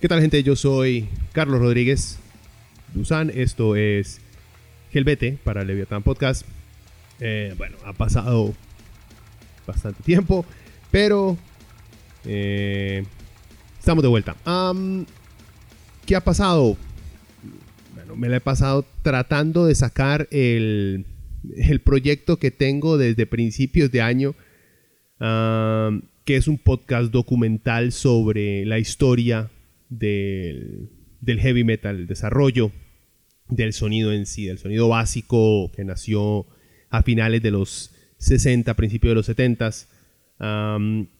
¿Qué tal gente? Yo soy Carlos Rodríguez Dusan. Esto es Gelbete para Leviathan Podcast. Eh, bueno, ha pasado bastante tiempo, pero eh, estamos de vuelta. ¿Qué ha pasado? Bueno, me la he pasado tratando de sacar el, el proyecto que tengo desde principios de año, que es un podcast documental sobre la historia del, heavy metal, el desarrollo del sonido en sí, del sonido básico que nació a finales de los 60, principios de los 70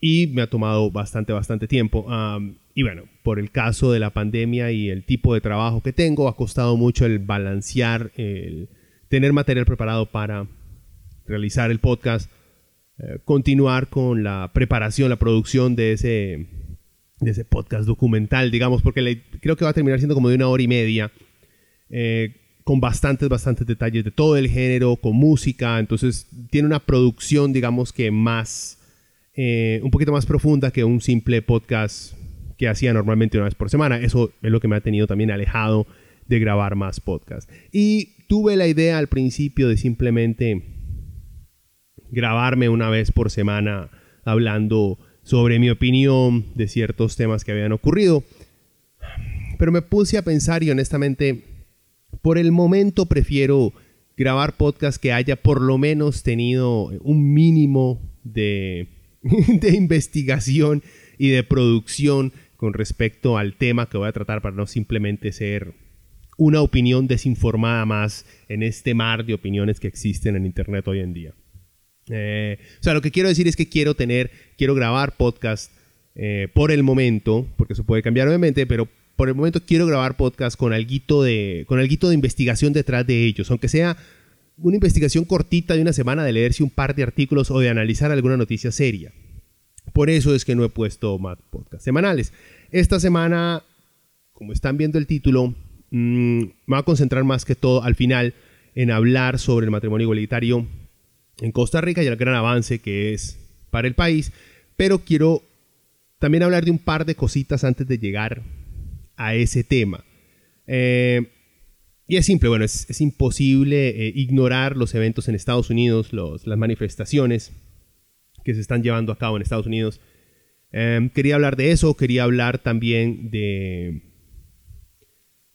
y me ha tomado bastante, bastante tiempo. y bueno, por el caso de la pandemia y el tipo de trabajo que tengo, ha costado mucho el balancear, el tener material preparado para realizar el podcast, eh, continuar con la preparación, la producción de ese, de ese podcast documental, digamos, porque creo que va a terminar siendo como de una hora y media, eh, con bastantes, bastantes detalles de todo el género, con música, entonces tiene una producción, digamos que más, eh, un poquito más profunda que un simple podcast que hacía normalmente una vez por semana. Eso es lo que me ha tenido también alejado de grabar más podcasts. Y tuve la idea al principio de simplemente grabarme una vez por semana hablando sobre mi opinión de ciertos temas que habían ocurrido. Pero me puse a pensar y honestamente, por el momento prefiero grabar podcast que haya por lo menos tenido un mínimo de, de investigación y de producción con respecto al tema que voy a tratar para no simplemente ser una opinión desinformada más en este mar de opiniones que existen en Internet hoy en día. Eh, o sea, lo que quiero decir es que quiero tener, quiero grabar podcast eh, por el momento, porque eso puede cambiar obviamente, pero por el momento quiero grabar podcast con algo de, con de investigación detrás de ellos, aunque sea una investigación cortita de una semana de leerse un par de artículos o de analizar alguna noticia seria. Por eso es que no he puesto más podcasts semanales. Esta semana, como están viendo el título, mm, me voy a concentrar más que todo al final en hablar sobre el matrimonio igualitario en Costa Rica y el gran avance que es para el país. Pero quiero también hablar de un par de cositas antes de llegar a ese tema. Eh, y es simple, bueno, es, imposible eh, ignorar los eventos en Estados Unidos, las manifestaciones que se están llevando a cabo en Estados Unidos. Eh, quería hablar de eso, quería hablar también de,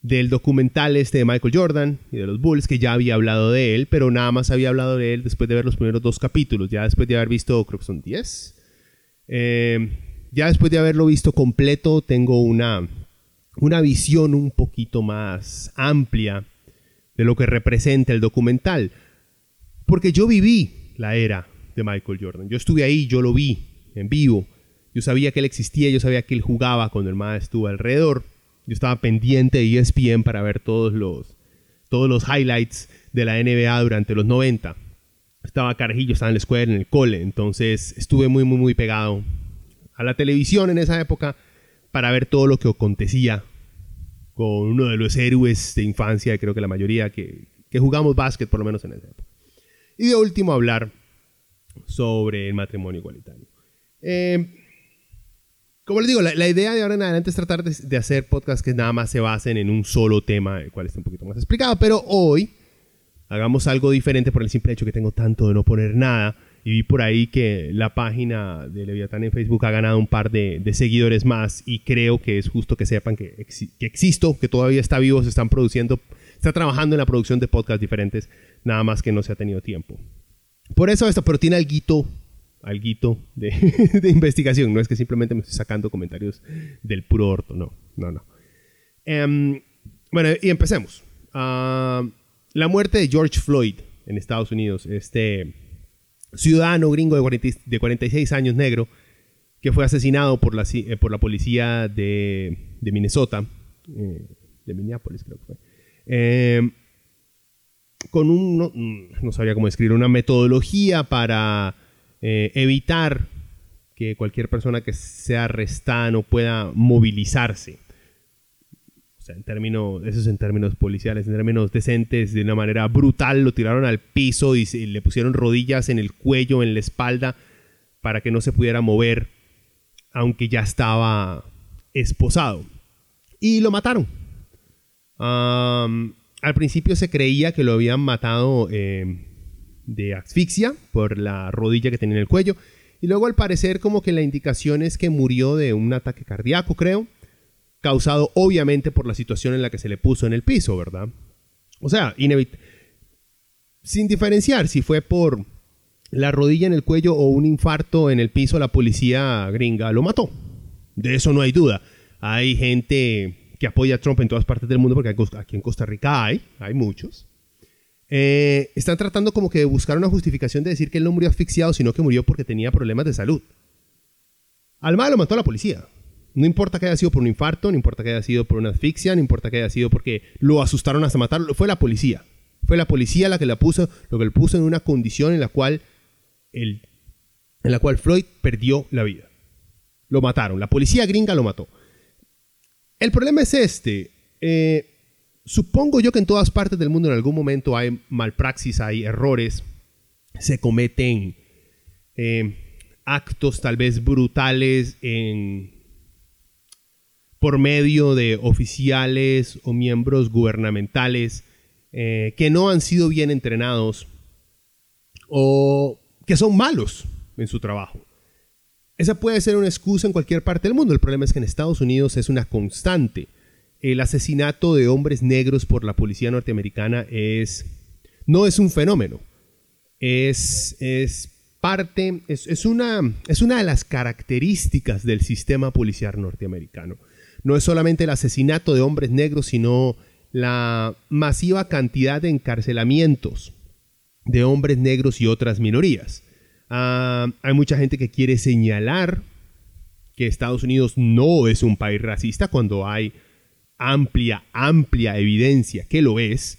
del documental este de Michael Jordan y de los Bulls, que ya había hablado de él, pero nada más había hablado de él después de ver los primeros dos capítulos, ya después de haber visto, creo que son 10. Eh, ya después de haberlo visto completo, tengo una, una visión un poquito más amplia de lo que representa el documental. Porque yo viví la era de Michael Jordan. Yo estuve ahí, yo lo vi en vivo. Yo sabía que él existía, yo sabía que él jugaba cuando el más estuvo alrededor. Yo estaba pendiente de ESPN para ver todos los, todos los highlights de la NBA durante los 90. Estaba carajillo, estaba en la escuela, en el cole, entonces estuve muy, muy, muy pegado a la televisión en esa época para ver todo lo que acontecía con uno de los héroes de infancia, creo que la mayoría que, que jugamos básquet por lo menos en esa época. Y de último hablar sobre el matrimonio igualitario. Eh, como les digo, la, idea de ahora en adelante es tratar de, hacer podcasts que nada más se basen en un solo tema, el cual esté un poquito más explicado. Pero hoy hagamos algo diferente por el simple hecho que tengo tanto de no poner nada. Y vi por ahí que la página de Leviatán en Facebook ha ganado un par de, seguidores más. Y creo que es justo que sepan que, que, existo, que todavía está vivo, se están produciendo, está trabajando en la producción de podcasts diferentes. Nada más que no se ha tenido tiempo. Por eso esto, pero tiene algo alguito de, de, investigación. No es que simplemente me estoy sacando comentarios del puro orto, no, no, no. Em, bueno, y empecemos. Ah, la muerte de George Floyd en Estados Unidos, este ciudadano gringo de, de 46 años negro, que fue asesinado por la, eh, por la policía de, de Minnesota, eh, de Minneapolis creo que fue, em, con un, no, sabría cómo escribir, una metodología para eh, evitar que cualquier persona que sea arrestada no pueda movilizarse. O sea, en términos, eso es en términos policiales, en términos decentes, de una manera brutal, lo tiraron al piso y, le pusieron rodillas en el cuello, en la espalda, para que no se pudiera mover, aunque ya estaba esposado. Y lo mataron. al principio se creía que lo habían matado eh, de asfixia por la rodilla que tenía en el cuello. Y luego al parecer como que la indicación es que murió de un ataque cardíaco, creo, causado obviamente por la situación en la que se le puso en el piso, ¿verdad? O sea, sin diferenciar si fue por la rodilla en el cuello o un infarto en el piso, la policía gringa lo mató. De eso no hay duda. Hay gente que apoya a Trump en todas partes del mundo, porque aquí en Costa Rica hay, hay muchos. Eh, están tratando como que de buscar una justificación de decir que él no murió asfixiado, sino que murió porque tenía problemas de salud. Al lo mató la policía. No importa que haya sido por un infarto, no importa que haya sido por una asfixia, no importa que haya sido porque lo asustaron hasta matarlo, fue la policía. Fue la policía la que la puso, lo que le puso en una condición en la cual en la cual Floyd perdió la vida. Lo mataron, la policía gringa lo mató. El problema es este. Eh, Supongo yo que en todas partes del mundo en algún momento hay malpraxis, hay errores, se cometen eh, actos tal vez brutales por medio de oficiales o miembros gubernamentales eh, que no han sido bien entrenados o que son malos en su trabajo. Esa puede ser una excusa en cualquier parte del mundo. El problema es que en Estados Unidos es una constante el asesinato de hombres negros por la policía norteamericana es, no es un fenómeno, es, es parte, es, una, es una de las características del sistema policial norteamericano. No es solamente el asesinato de hombres negros, sino la masiva cantidad de encarcelamientos de hombres negros y otras minorías. Ah, hay mucha gente que quiere señalar que Estados Unidos no es un país racista cuando hay amplia, amplia evidencia que lo es.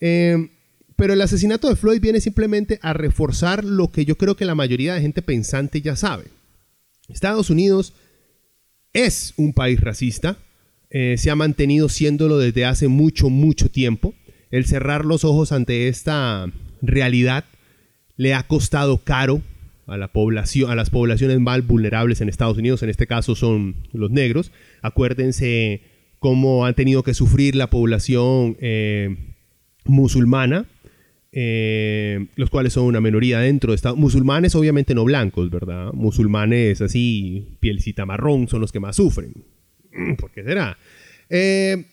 Eh, pero el asesinato de Floyd viene simplemente a reforzar lo que yo creo que la mayoría de gente pensante ya sabe. Estados Unidos es un país racista, eh, se ha mantenido siéndolo desde hace mucho, mucho tiempo. El cerrar los ojos ante esta realidad le ha costado caro a la población, a las poblaciones más vulnerables en Estados Unidos, en este caso son los negros. Acuérdense cómo han tenido que sufrir la población eh, musulmana, eh, los cuales son una minoría dentro de Estados Musulmanes, obviamente no blancos, ¿verdad? Musulmanes así, pielcita marrón, son los que más sufren. Mm, ¿Por qué será? Eh,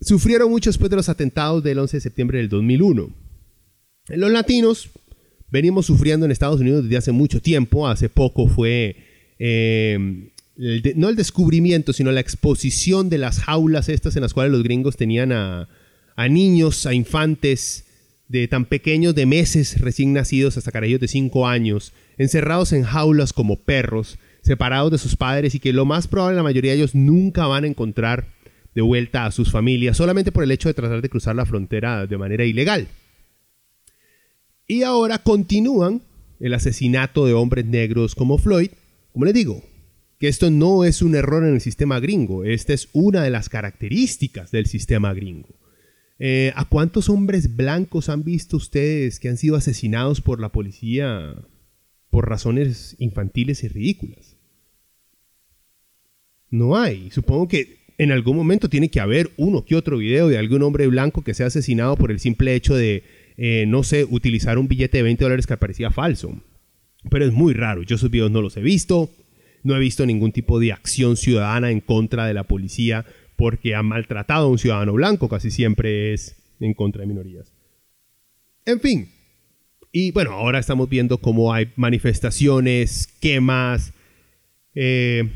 sufrieron mucho después de los atentados del 11 de septiembre del 2001. Los latinos venimos sufriendo en Estados Unidos desde hace mucho tiempo. Hace poco fue no el descubrimiento, sino la exposición de las jaulas estas en las cuales los gringos tenían a, niños, a infantes de tan pequeños de meses recién nacidos hasta carajillos de 5 años, encerrados en jaulas como perros, separados de sus padres y que lo más probable la mayoría de ellos nunca van a encontrar de vuelta a sus familias, solamente por el hecho de tratar de cruzar la frontera de manera ilegal. Y ahora continúan el asesinato de hombres negros como Floyd, como les digo, que esto no es un error en el sistema gringo, esta es una de las características del sistema gringo. Eh, ¿A cuántos hombres blancos han visto ustedes que han sido asesinados por la policía por razones infantiles y ridículas? No hay. Supongo que en algún momento tiene que haber uno que otro video de algún hombre blanco que sea asesinado por el simple hecho de, eh, no sé, utilizar un billete de 20 dólares que parecía falso. Pero es muy raro. Yo esos videos no los he visto. No he visto ningún tipo de acción ciudadana en contra de la policía porque ha maltratado a un ciudadano blanco, casi siempre es en contra de minorías. En fin. Y bueno, ahora estamos viendo cómo hay manifestaciones, quemas, eh,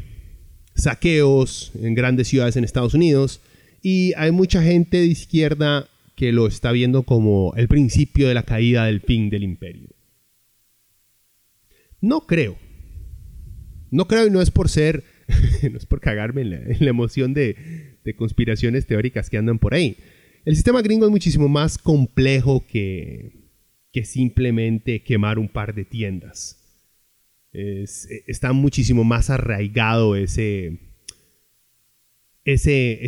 saqueos en grandes ciudades en Estados Unidos y hay mucha gente de izquierda que lo está viendo como el principio de la caída del fin del imperio. No creo. No creo y no es por ser, no es por cagarme en la, emoción de, conspiraciones teóricas que andan por ahí. El sistema gringo es muchísimo más complejo que, simplemente quemar un par de tiendas. está muchísimo más arraigado ese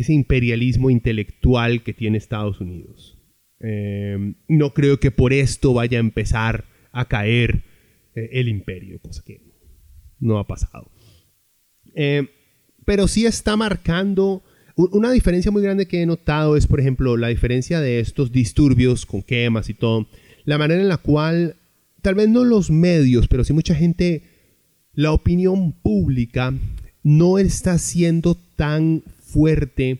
imperialismo intelectual que tiene Estados Unidos. Em, no creo que por esto vaya a empezar a caer eh, el imperio, cosa que no ha pasado. Em, pero sí está marcando una diferencia muy grande que he notado es, por ejemplo, la diferencia de estos disturbios con quemas y todo, la manera en la cual, tal vez no los medios, pero sí mucha gente, la opinión pública no está siendo tan fuerte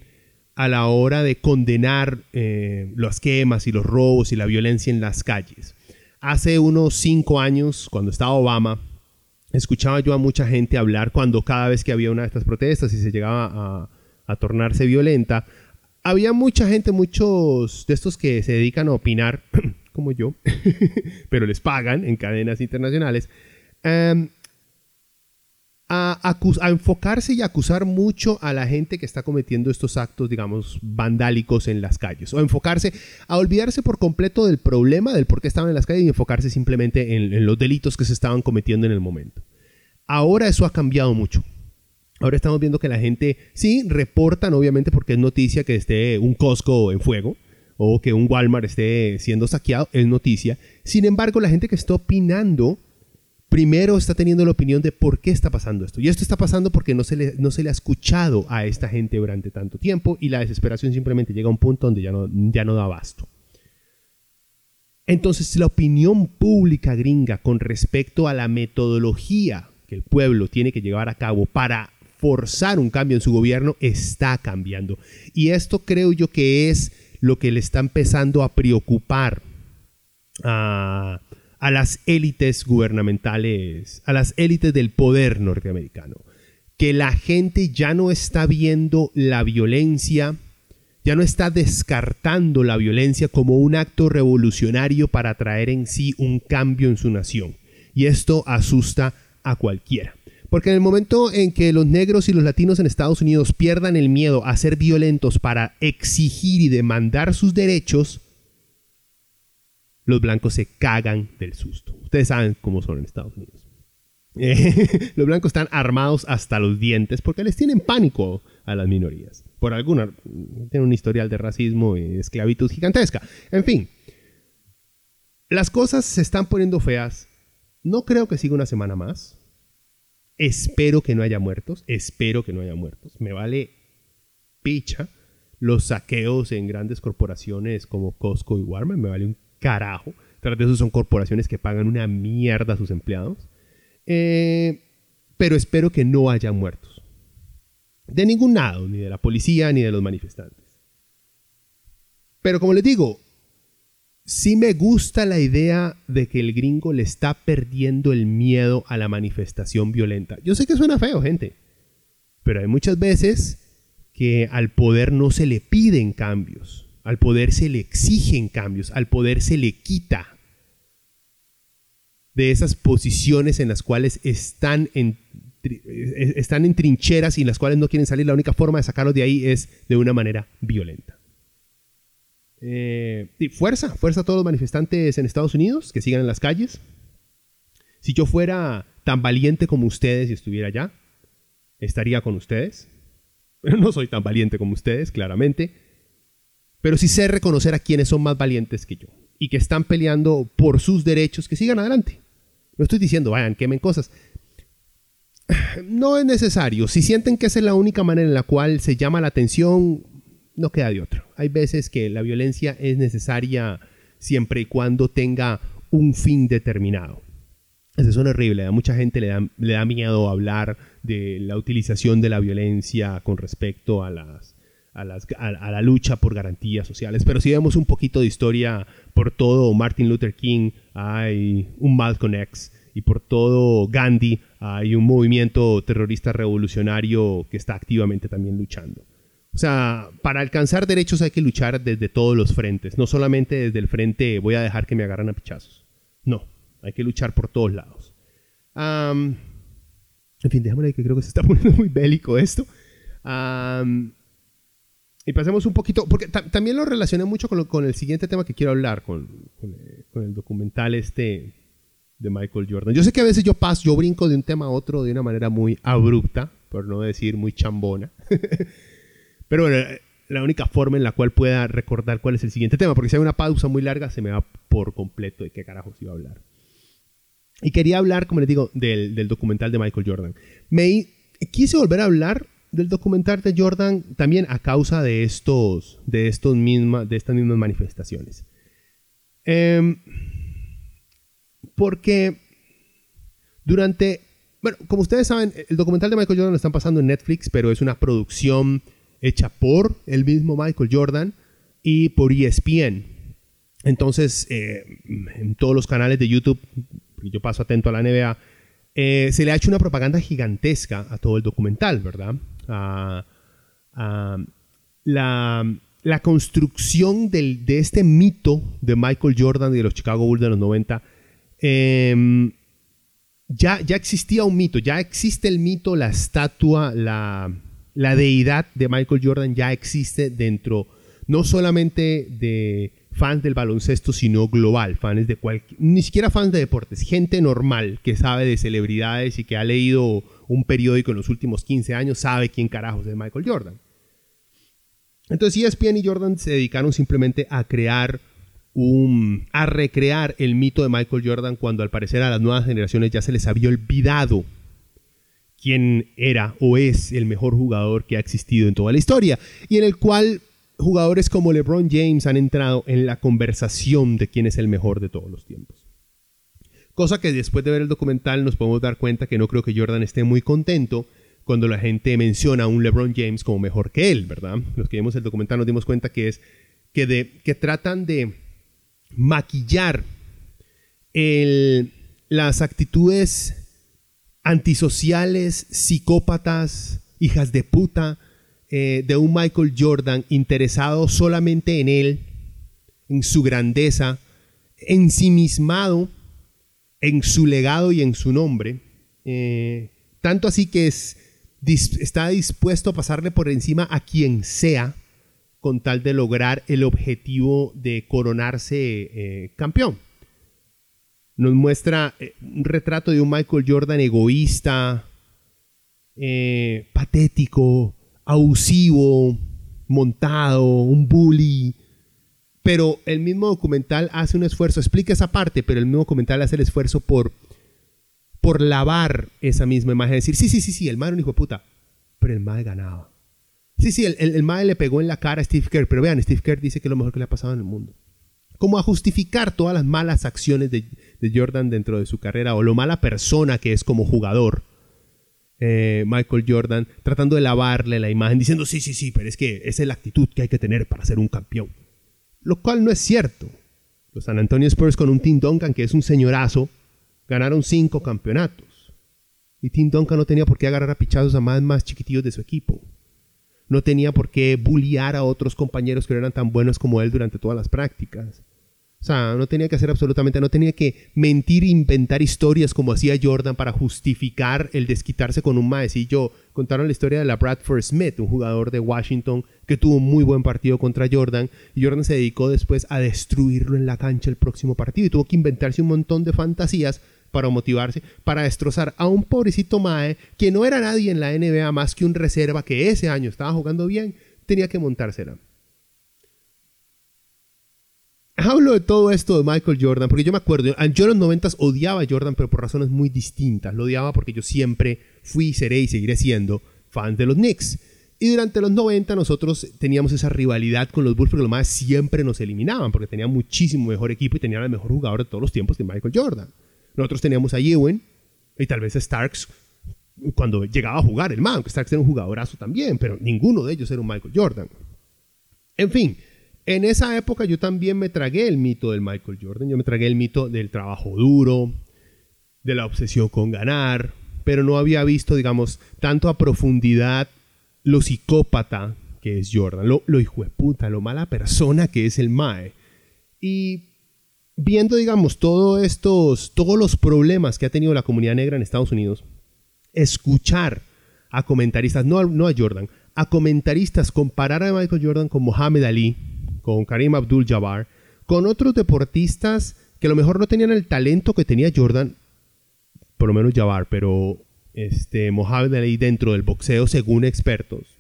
a la hora de condenar eh, las quemas y los robos y la violencia en las calles. Hace unos cinco años, cuando estaba Obama, escuchaba yo a mucha gente hablar cuando cada vez que había una de estas protestas y se llegaba a tornarse violenta, había mucha gente, muchos de estos que se dedican a opinar, como yo, pero les pagan en cadenas internacionales, em, a, a, enfocarse y acusar mucho a la gente que está cometiendo estos actos, digamos, vandálicos en las calles. O enfocarse, a olvidarse por completo del problema, del por qué estaban en las calles y enfocarse simplemente en los delitos que se estaban cometiendo en el momento. Ahora eso ha cambiado mucho. Ahora estamos viendo que la gente, sí, reportan obviamente porque es noticia que esté un Costco en fuego o que un Walmart esté siendo saqueado, es noticia. Sin embargo, la gente que está opinando, primero está teniendo la opinión de por qué está pasando esto. Y esto está pasando porque no se le, no se le ha escuchado a esta gente durante tanto tiempo y la desesperación simplemente llega a un punto donde ya no, ya no da abasto. Entonces, la opinión pública gringa con respecto a la metodología que el pueblo tiene que llevar a cabo para forzar un cambio en su gobierno está cambiando. Y esto creo yo que es lo que le está empezando a preocupar a, las élites gubernamentales, a las élites del poder norteamericano. Que la gente ya no está viendo la violencia, ya no está descartando la violencia como un acto revolucionario para traer en sí un cambio en su nación. Y esto asusta a cualquiera. Porque en el momento en que los negros y los latinos en Estados Unidos pierdan el miedo a ser violentos para exigir y demandar sus derechos, los blancos se cagan del susto. Ustedes saben cómo son en Estados Unidos. los blancos están armados hasta los dientes porque les tienen pánico a las minorías. Por alguna, tienen un historial de racismo y esclavitud gigantesca. En fin, las cosas se están poniendo feas. No creo que siga una semana más. Espero que no haya muertos, espero que no haya muertos. Me vale picha los saqueos en grandes corporaciones como Costco y Walmart, me vale un carajo. Tras de eso son corporaciones que pagan una mierda a sus empleados. Eh, pero espero que no haya muertos. De ningún lado, ni de la policía ni de los manifestantes. Pero como les digo, sí me gusta la idea de que el gringo le está perdiendo el miedo a la manifestación violenta. Yo sé que suena feo, gente, pero hay muchas veces que al poder no se le piden cambios, al poder se le exigen cambios, al poder se le quita de esas posiciones en las cuales están en, están en trincheras y en las cuales no quieren salir. La única forma de sacarlos de ahí es de una manera violenta. Eh, y fuerza, fuerza a todos los manifestantes en Estados Unidos que sigan en las calles. Si yo fuera tan valiente como ustedes y estuviera allá, estaría con ustedes. Pero no soy tan valiente como ustedes, claramente. Pero sí sé reconocer a quienes son más valientes que yo y que están peleando por sus derechos, que sigan adelante. No estoy diciendo, vayan, quemen cosas. No es necesario. Si sienten que esa es la única manera en la cual se llama la atención, no queda de otro. Hay veces que la violencia es necesaria siempre y cuando tenga un fin determinado. Eso es horrible, a mucha gente le da, le da miedo hablar de la utilización de la violencia con respecto a, las, a, las, a, la lucha por garantías sociales. Pero si vemos un poquito de historia por todo Martin Luther King, hay un Malcolm X, y por todo Gandhi hay un movimiento terrorista revolucionario que está activamente también luchando. O sea, para alcanzar derechos hay que luchar desde todos los frentes, no solamente desde el frente voy a dejar que me agarran a pichazos. No, hay que luchar por todos lados. en fin, déjame que creo que se está poniendo muy bélico esto. Y pasemos un poquito, porque también lo relacioné mucho con, el siguiente tema que quiero hablar, con, con, el documental este de Michael Jordan. Yo sé que a veces yo paso, yo brinco de un tema a otro de una manera muy abrupta, por no decir muy chambona. Pero bueno, la única forma en la cual pueda recordar cuál es el siguiente tema, porque si hay una pausa muy larga se me va por completo de qué carajos iba a hablar. Y quería hablar, como les digo, del, documental de Michael Jordan. Me quise volver a hablar del documental de Jordan también a causa de estos, de estos de estas mismas manifestaciones. Em, porque durante, bueno, como ustedes saben, el documental de Michael Jordan lo están pasando en Netflix, pero es una producción hecha por el mismo Michael Jordan y por ESPN. Entonces, eh, en todos los canales de YouTube, yo paso atento a la NBA, eh, se le ha hecho una propaganda gigantesca a todo el documental, ¿verdad? la, construcción de este mito de Michael Jordan y de los Chicago Bulls de los 90, em, ya, ya existía un mito, ya existe el mito, la estatua, la, la deidad de Michael Jordan ya existe dentro no solamente de fans del baloncesto, sino global, fans de cualquier, ni siquiera fans de deportes, gente normal que sabe de celebridades y que ha leído un periódico en los últimos 15 años sabe quién carajos es Michael Jordan. Entonces ESPN y Jordan se dedicaron simplemente a crear un, a recrear el mito de Michael Jordan cuando al parecer a las nuevas generaciones ya se les había olvidado quién era o es el mejor jugador que ha existido en toda la historia y en el cual jugadores como LeBron James han entrado en la conversación de quién es el mejor de todos los tiempos. Cosa que después de ver el documental nos podemos dar cuenta que no creo que Jordan esté muy contento cuando la gente menciona a un LeBron James como mejor que él, ¿verdad? Los que vimos el documental nos dimos cuenta que es que, de, que tratan de maquillar las actitudes antisociales, psicópatas, hijas de puta, eh, de un Michael Jordan interesado solamente en él, en su grandeza, ensimismado en su legado y en su nombre, eh, tanto así que es, está dispuesto a pasarle por encima a quien sea con tal de lograr el objetivo de coronarse eh, campeón. Nos muestra un retrato de un Michael Jordan egoísta, patético, abusivo, montado, un bully. Pero el mismo documental hace un esfuerzo, explica esa parte, pero el mismo documental hace el esfuerzo por, por lavar esa misma imagen. Decir, sí, sí, sí, sí, el mae era un hijo de puta, pero el mae ganaba. Sí, sí, el, el, le pegó en la cara a Steve Kerr, pero vean, Steve Kerr dice que es lo mejor que le ha pasado en el mundo. Como a justificar todas las malas acciones de, de Jordan dentro de su carrera o lo mala persona que es como jugador. Eh, Michael Jordan tratando de lavarle la imagen diciendo sí, sí, sí, pero es que esa es la actitud que hay que tener para ser un campeón. Lo cual no es cierto. Los San Antonio Spurs con un Tim Duncan que es un señorazo ganaron cinco campeonatos. Y Tim Duncan no tenía por qué agarrar a pichazos a más, más chiquitillos de su equipo. No tenía por qué bulliar a otros compañeros que no eran tan buenos como él durante todas las prácticas. O sea, no tenía que hacer absolutamente, no tenía que mentir e inventar historias como hacía Jordan para justificar el desquitarse con un maecillo. Contaron la historia de la Bradford Smith, un jugador de Washington que tuvo un muy buen partido contra Jordan y Jordan se dedicó después a destruirlo en la cancha el próximo partido y tuvo que inventarse un montón de fantasías para motivarse, para destrozar a un pobrecito Mae que no era nadie en la NBA más que un reserva que ese año estaba jugando bien, tenía que montársela hablo de todo esto de Michael Jordan, porque yo me acuerdo, yo en los 90 odiaba a Jordan, pero por razones muy distintas. Lo odiaba porque yo siempre fui, seré y seguiré siendo fan de los Knicks. Y durante los 90 nosotros teníamos esa rivalidad con los Bulls porque los más siempre nos eliminaban porque tenían muchísimo mejor equipo y tenían el mejor jugador de todos los tiempos que Michael Jordan. Nosotros teníamos a Ewing y tal vez a Starks cuando llegaba a jugar el man, que Starks era un jugadorazo también, pero ninguno de ellos era un Michael Jordan. En fin, en esa época yo también me tragué el mito del Michael Jordan, yo me tragué el mito del trabajo duro, de la obsesión con ganar, pero no había visto, digamos, tanto a profundidad lo psicópata que es Jordan, lo, lo hijo de puta, lo mala persona que es el Mae. Y viendo, digamos, todos estos, todos los problemas que ha tenido la comunidad negra en Estados Unidos, escuchar a comentaristas, no, no a Jordan, a comentaristas comparar a Michael Jordan con Muhammad Ali, con Karim Abdul-Jabbar, con otros deportistas que a lo mejor no tenían el talento que tenía Jordan, por lo menos Jabbar, pero este, Mohamed Ali dentro del boxeo, según expertos,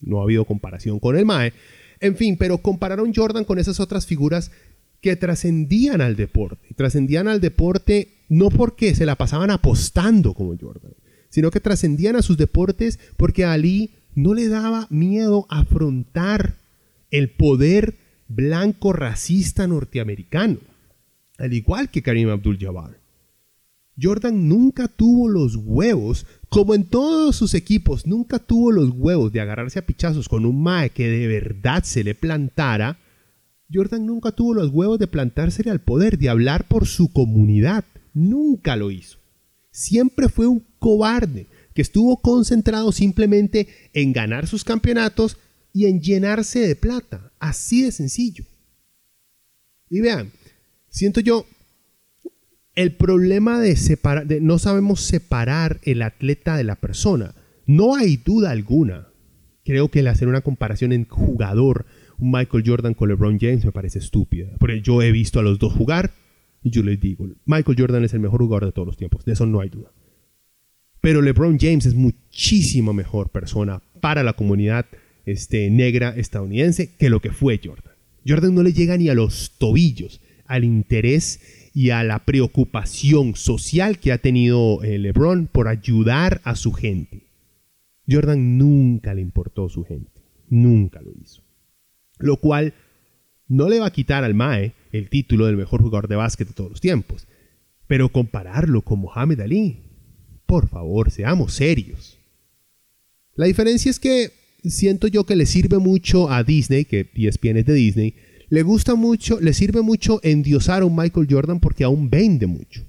no ha habido comparación con el Mae. En fin, pero compararon Jordan con esas otras figuras que trascendían al deporte. Trascendían al deporte no porque se la pasaban apostando como Jordan, sino que trascendían a sus deportes porque Ali no le daba miedo afrontar el poder blanco racista norteamericano, al igual que Karim Abdul-Jabbar. Jordan nunca tuvo los huevos, como en todos sus equipos, nunca tuvo los huevos de agarrarse a pichazos con un Mae que de verdad se le plantara. Jordan nunca tuvo los huevos de plantársele al poder, de hablar por su comunidad. Nunca lo hizo. Siempre fue un cobarde que estuvo concentrado simplemente en ganar sus campeonatos y en llenarse de plata. Así de sencillo. Y vean, siento yo el problema de separar, no sabemos separar el atleta de la persona. No hay duda alguna. Creo que el hacer una comparación en jugador, Michael Jordan con LeBron James me parece estúpida. Porque yo he visto a los dos jugar y yo les digo, Michael Jordan es el mejor jugador de todos los tiempos. De eso no hay duda. Pero LeBron James es muchísimo mejor persona para la comunidad este, negra estadounidense que lo que fue Jordan. Jordan no le llega ni a los tobillos al interés y a la preocupación social que ha tenido eh, LeBron por ayudar a su gente. Jordan nunca le importó su gente, nunca lo hizo. Lo cual no le va a quitar al Mae el título del mejor jugador de básquet de todos los tiempos, pero compararlo con Mohamed Ali, por favor, seamos serios. La diferencia es que siento yo que le sirve mucho a Disney, que ESPN es de Disney, le gusta mucho, le sirve mucho endiosar a un Michael Jordan porque aún vende mucho.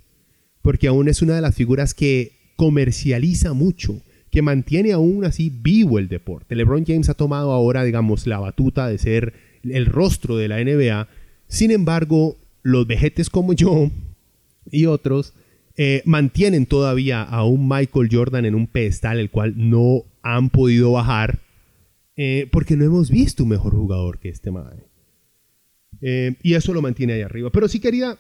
Porque aún es una de las figuras que comercializa mucho, que mantiene aún así vivo el deporte. LeBron James ha tomado ahora, digamos, la batuta de ser el rostro de la NBA. Sin embargo, los vejetes como yo y otros eh, mantienen todavía a un Michael Jordan en un pedestal el cual no han podido bajar eh, porque no hemos visto un mejor jugador que este madre. Eh, y eso lo mantiene ahí arriba. Pero sí quería,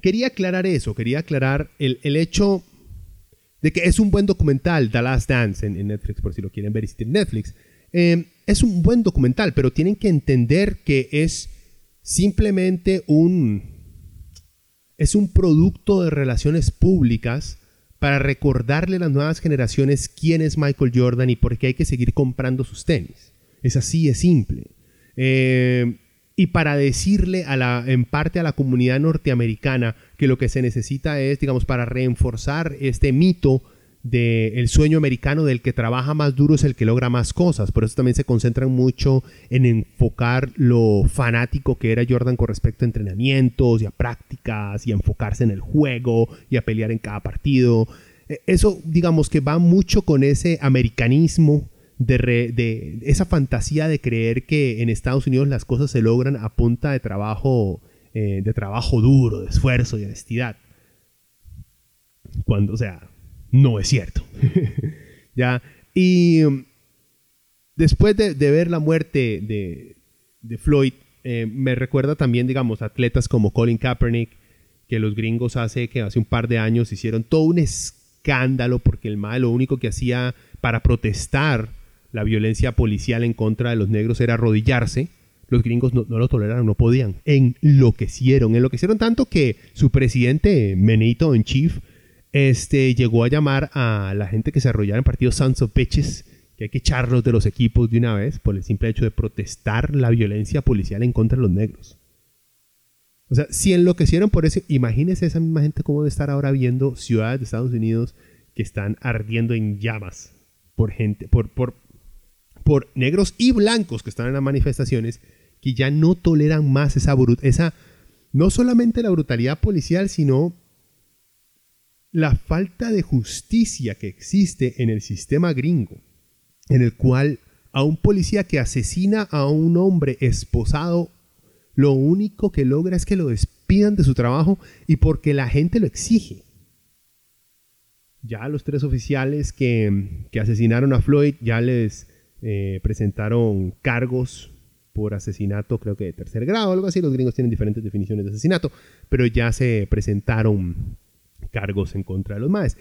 quería aclarar eso, quería aclarar el, hecho de que es un buen documental, The Last Dance en, Netflix, por si lo quieren ver y si tienen Netflix. Eh, es un buen documental, pero tienen que entender que es simplemente un, es un producto de relaciones públicas para recordarle a las nuevas generaciones quién es Michael Jordan y por qué hay que seguir comprando sus tenis. Es así, es simple. Eh, y para decirle a la, en parte a la comunidad norteamericana que lo que se necesita es, digamos, para reforzar este mito del sueño americano del que trabaja más duro es el que logra más cosas. Por eso también se concentran mucho en enfocar lo fanático que era Jordan con respecto a entrenamientos y a prácticas y enfocarse en el juego y a pelear en cada partido. E, eso, digamos que va mucho con ese americanismo de, esa fantasía de creer que en Estados Unidos las cosas se logran a punta de trabajo, eh, de trabajo duro, de esfuerzo y honestidad. Cuando, o sea, no es cierto. ¿Ya? Y um, después de, ver la muerte de, Floyd, eh, me recuerda también, digamos, atletas como Colin Kaepernick, que los gringos hace, que hace un par de años hicieron todo un escándalo porque el mal lo único que hacía para protestar la violencia policial en contra de los negros era arrodillarse, los gringos no, lo toleraron, no podían. Enloquecieron, enloquecieron tanto que su presidente, Menito en Chief, este, llegó a llamar a la gente que se arrollara en partidos Sons of Bitches, que hay que echarlos de los equipos de una vez por el simple hecho de protestar la violencia policial en contra de los negros. O sea, si enloquecieron por eso, imagínense esa misma gente cómo debe estar ahora viendo ciudades de Estados Unidos que están ardiendo en llamas por gente, por, por, por negros y blancos que están en las manifestaciones que ya no toleran más esa, esa no solamente la brutalidad policial, sino la falta de justicia que existe en el sistema gringo, en el cual a un policía que asesina a un hombre esposado, lo único que logra es que lo despidan de su trabajo y porque la gente lo exige. Ya los tres oficiales que, asesinaron a Floyd ya les eh, presentaron cargos por asesinato, creo que de tercer grado, algo así. Los gringos tienen diferentes definiciones de asesinato, pero ya se presentaron cargos en contra de los maes.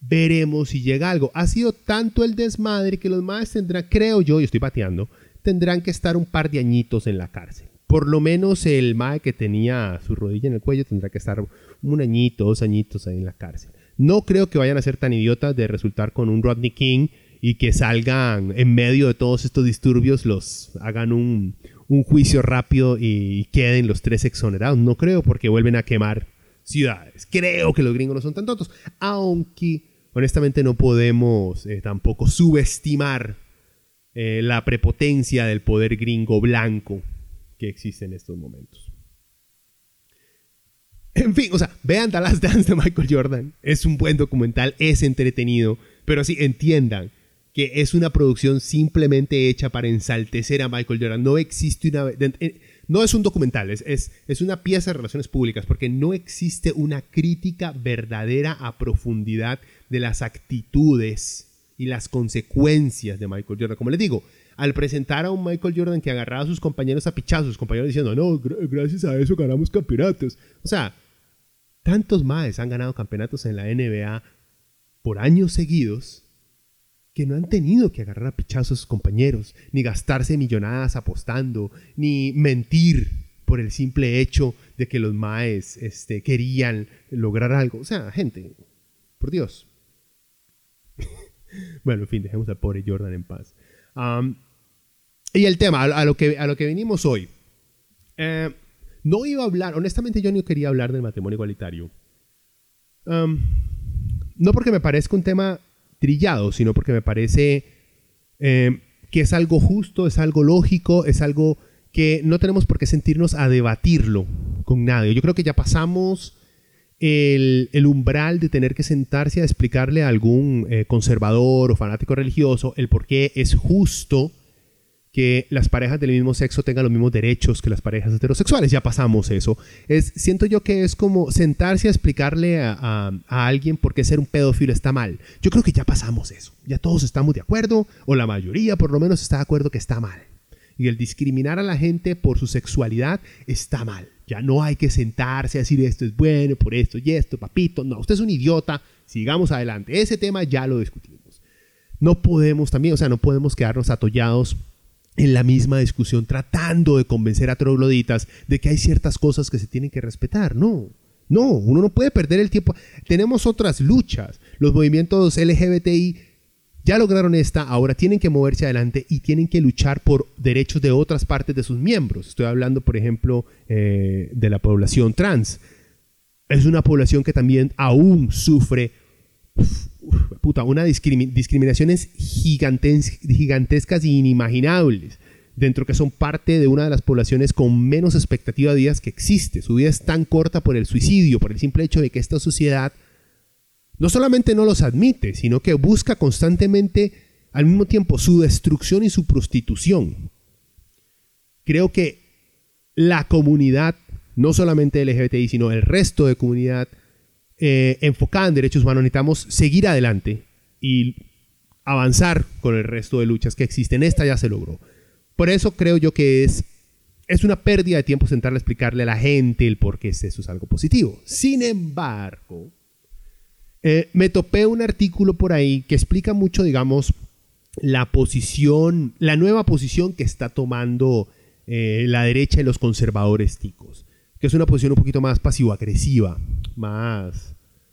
Veremos si llega algo. Ha sido tanto el desmadre que los maes tendrán, creo yo, y estoy pateando, tendrán que estar un par de añitos en la cárcel. Por lo menos el mae que tenía su rodilla en el cuello tendrá que estar un añito, dos añitos ahí en la cárcel. No creo que vayan a ser tan idiotas de resultar con un Rodney King y que salgan en medio de todos estos disturbios, los hagan un, un juicio rápido y queden los tres exonerados. No creo porque vuelven a quemar ciudades. Creo que los gringos no son tan tontos, aunque honestamente no podemos eh, tampoco subestimar eh, la prepotencia del poder gringo blanco que existe en estos momentos. En fin, o sea, vean The Last Dance de Michael Jordan. Es un buen documental, es entretenido, pero sí entiendan que es una producción simplemente hecha para ensaltecer a Michael Jordan. No existe una no es un documental, es, es, una pieza de relaciones públicas, porque no existe una crítica verdadera a profundidad de las actitudes y las consecuencias de Michael Jordan. Como les digo, al presentar a un Michael Jordan que agarraba a sus compañeros a pichazos, sus compañeros diciendo, no, gracias a eso ganamos campeonatos. O sea, tantos más han ganado campeonatos en la NBA por años seguidos que no han tenido que agarrar a pichazos a sus compañeros, ni gastarse millonadas apostando, ni mentir por el simple hecho de que los maes este, querían lograr algo. O sea, gente, por Dios. bueno, en fin, dejemos al pobre Jordan en paz. y el tema, a, lo que, a lo que venimos hoy. Eh, no iba a hablar, honestamente yo no quería hablar del matrimonio igualitario. no porque me parezca un tema trillado, sino porque me parece eh, que es algo justo, es algo lógico, es algo que no tenemos por qué sentirnos a debatirlo con nadie. Yo creo que ya pasamos el, umbral de tener que sentarse a explicarle a algún eh, conservador o fanático religioso el por qué es justo que las parejas del mismo sexo tengan los mismos derechos que las parejas heterosexuales. Ya pasamos eso. Es, siento yo que es como sentarse a explicarle a, alguien por qué ser un pedófilo está mal. Yo creo que ya pasamos eso. Ya todos estamos de acuerdo, o la mayoría por lo menos está de acuerdo que está mal. Y el discriminar a la gente por su sexualidad está mal. Ya no hay que sentarse a decir esto es bueno, por esto y esto, papito. No, usted es un idiota. Sigamos adelante. Ese tema ya lo discutimos. No podemos también, o sea, no podemos quedarnos atollados en la misma discusión tratando de convencer a trogloditas de que hay ciertas cosas que se tienen que respetar. No, no, uno no puede perder el tiempo. Tenemos otras luchas. Los movimientos LGBTI ya lograron esta, ahora tienen que moverse adelante y tienen que luchar por derechos de otras partes de sus miembros. Estoy hablando, por ejemplo, eh, de la población trans. Es una población que también aún sufre puta, unas discriminaciones gigantescas e inimaginables dentro que son parte de una de las poblaciones con menos expectativa de vida que existe. Su vida es tan corta por el suicidio, por el simple hecho de que esta sociedad no solamente no los admite, sino que busca constantemente al mismo tiempo su destrucción y su prostitución. Creo que la comunidad, no solamente LGBTI, sino el resto de comunidad, eh, enfocada en derechos humanos, necesitamos seguir adelante y avanzar con el resto de luchas que existen. Esta ya se logró. Por eso creo yo que es, es una pérdida de tiempo sentarle a explicarle a la gente el por qué eso es algo positivo. Sin embargo, eh, me topé un artículo por ahí que explica mucho, digamos, la posición, la nueva posición que está tomando eh, la derecha y los conservadores ticos, que es una posición un poquito más pasivo-agresiva, más,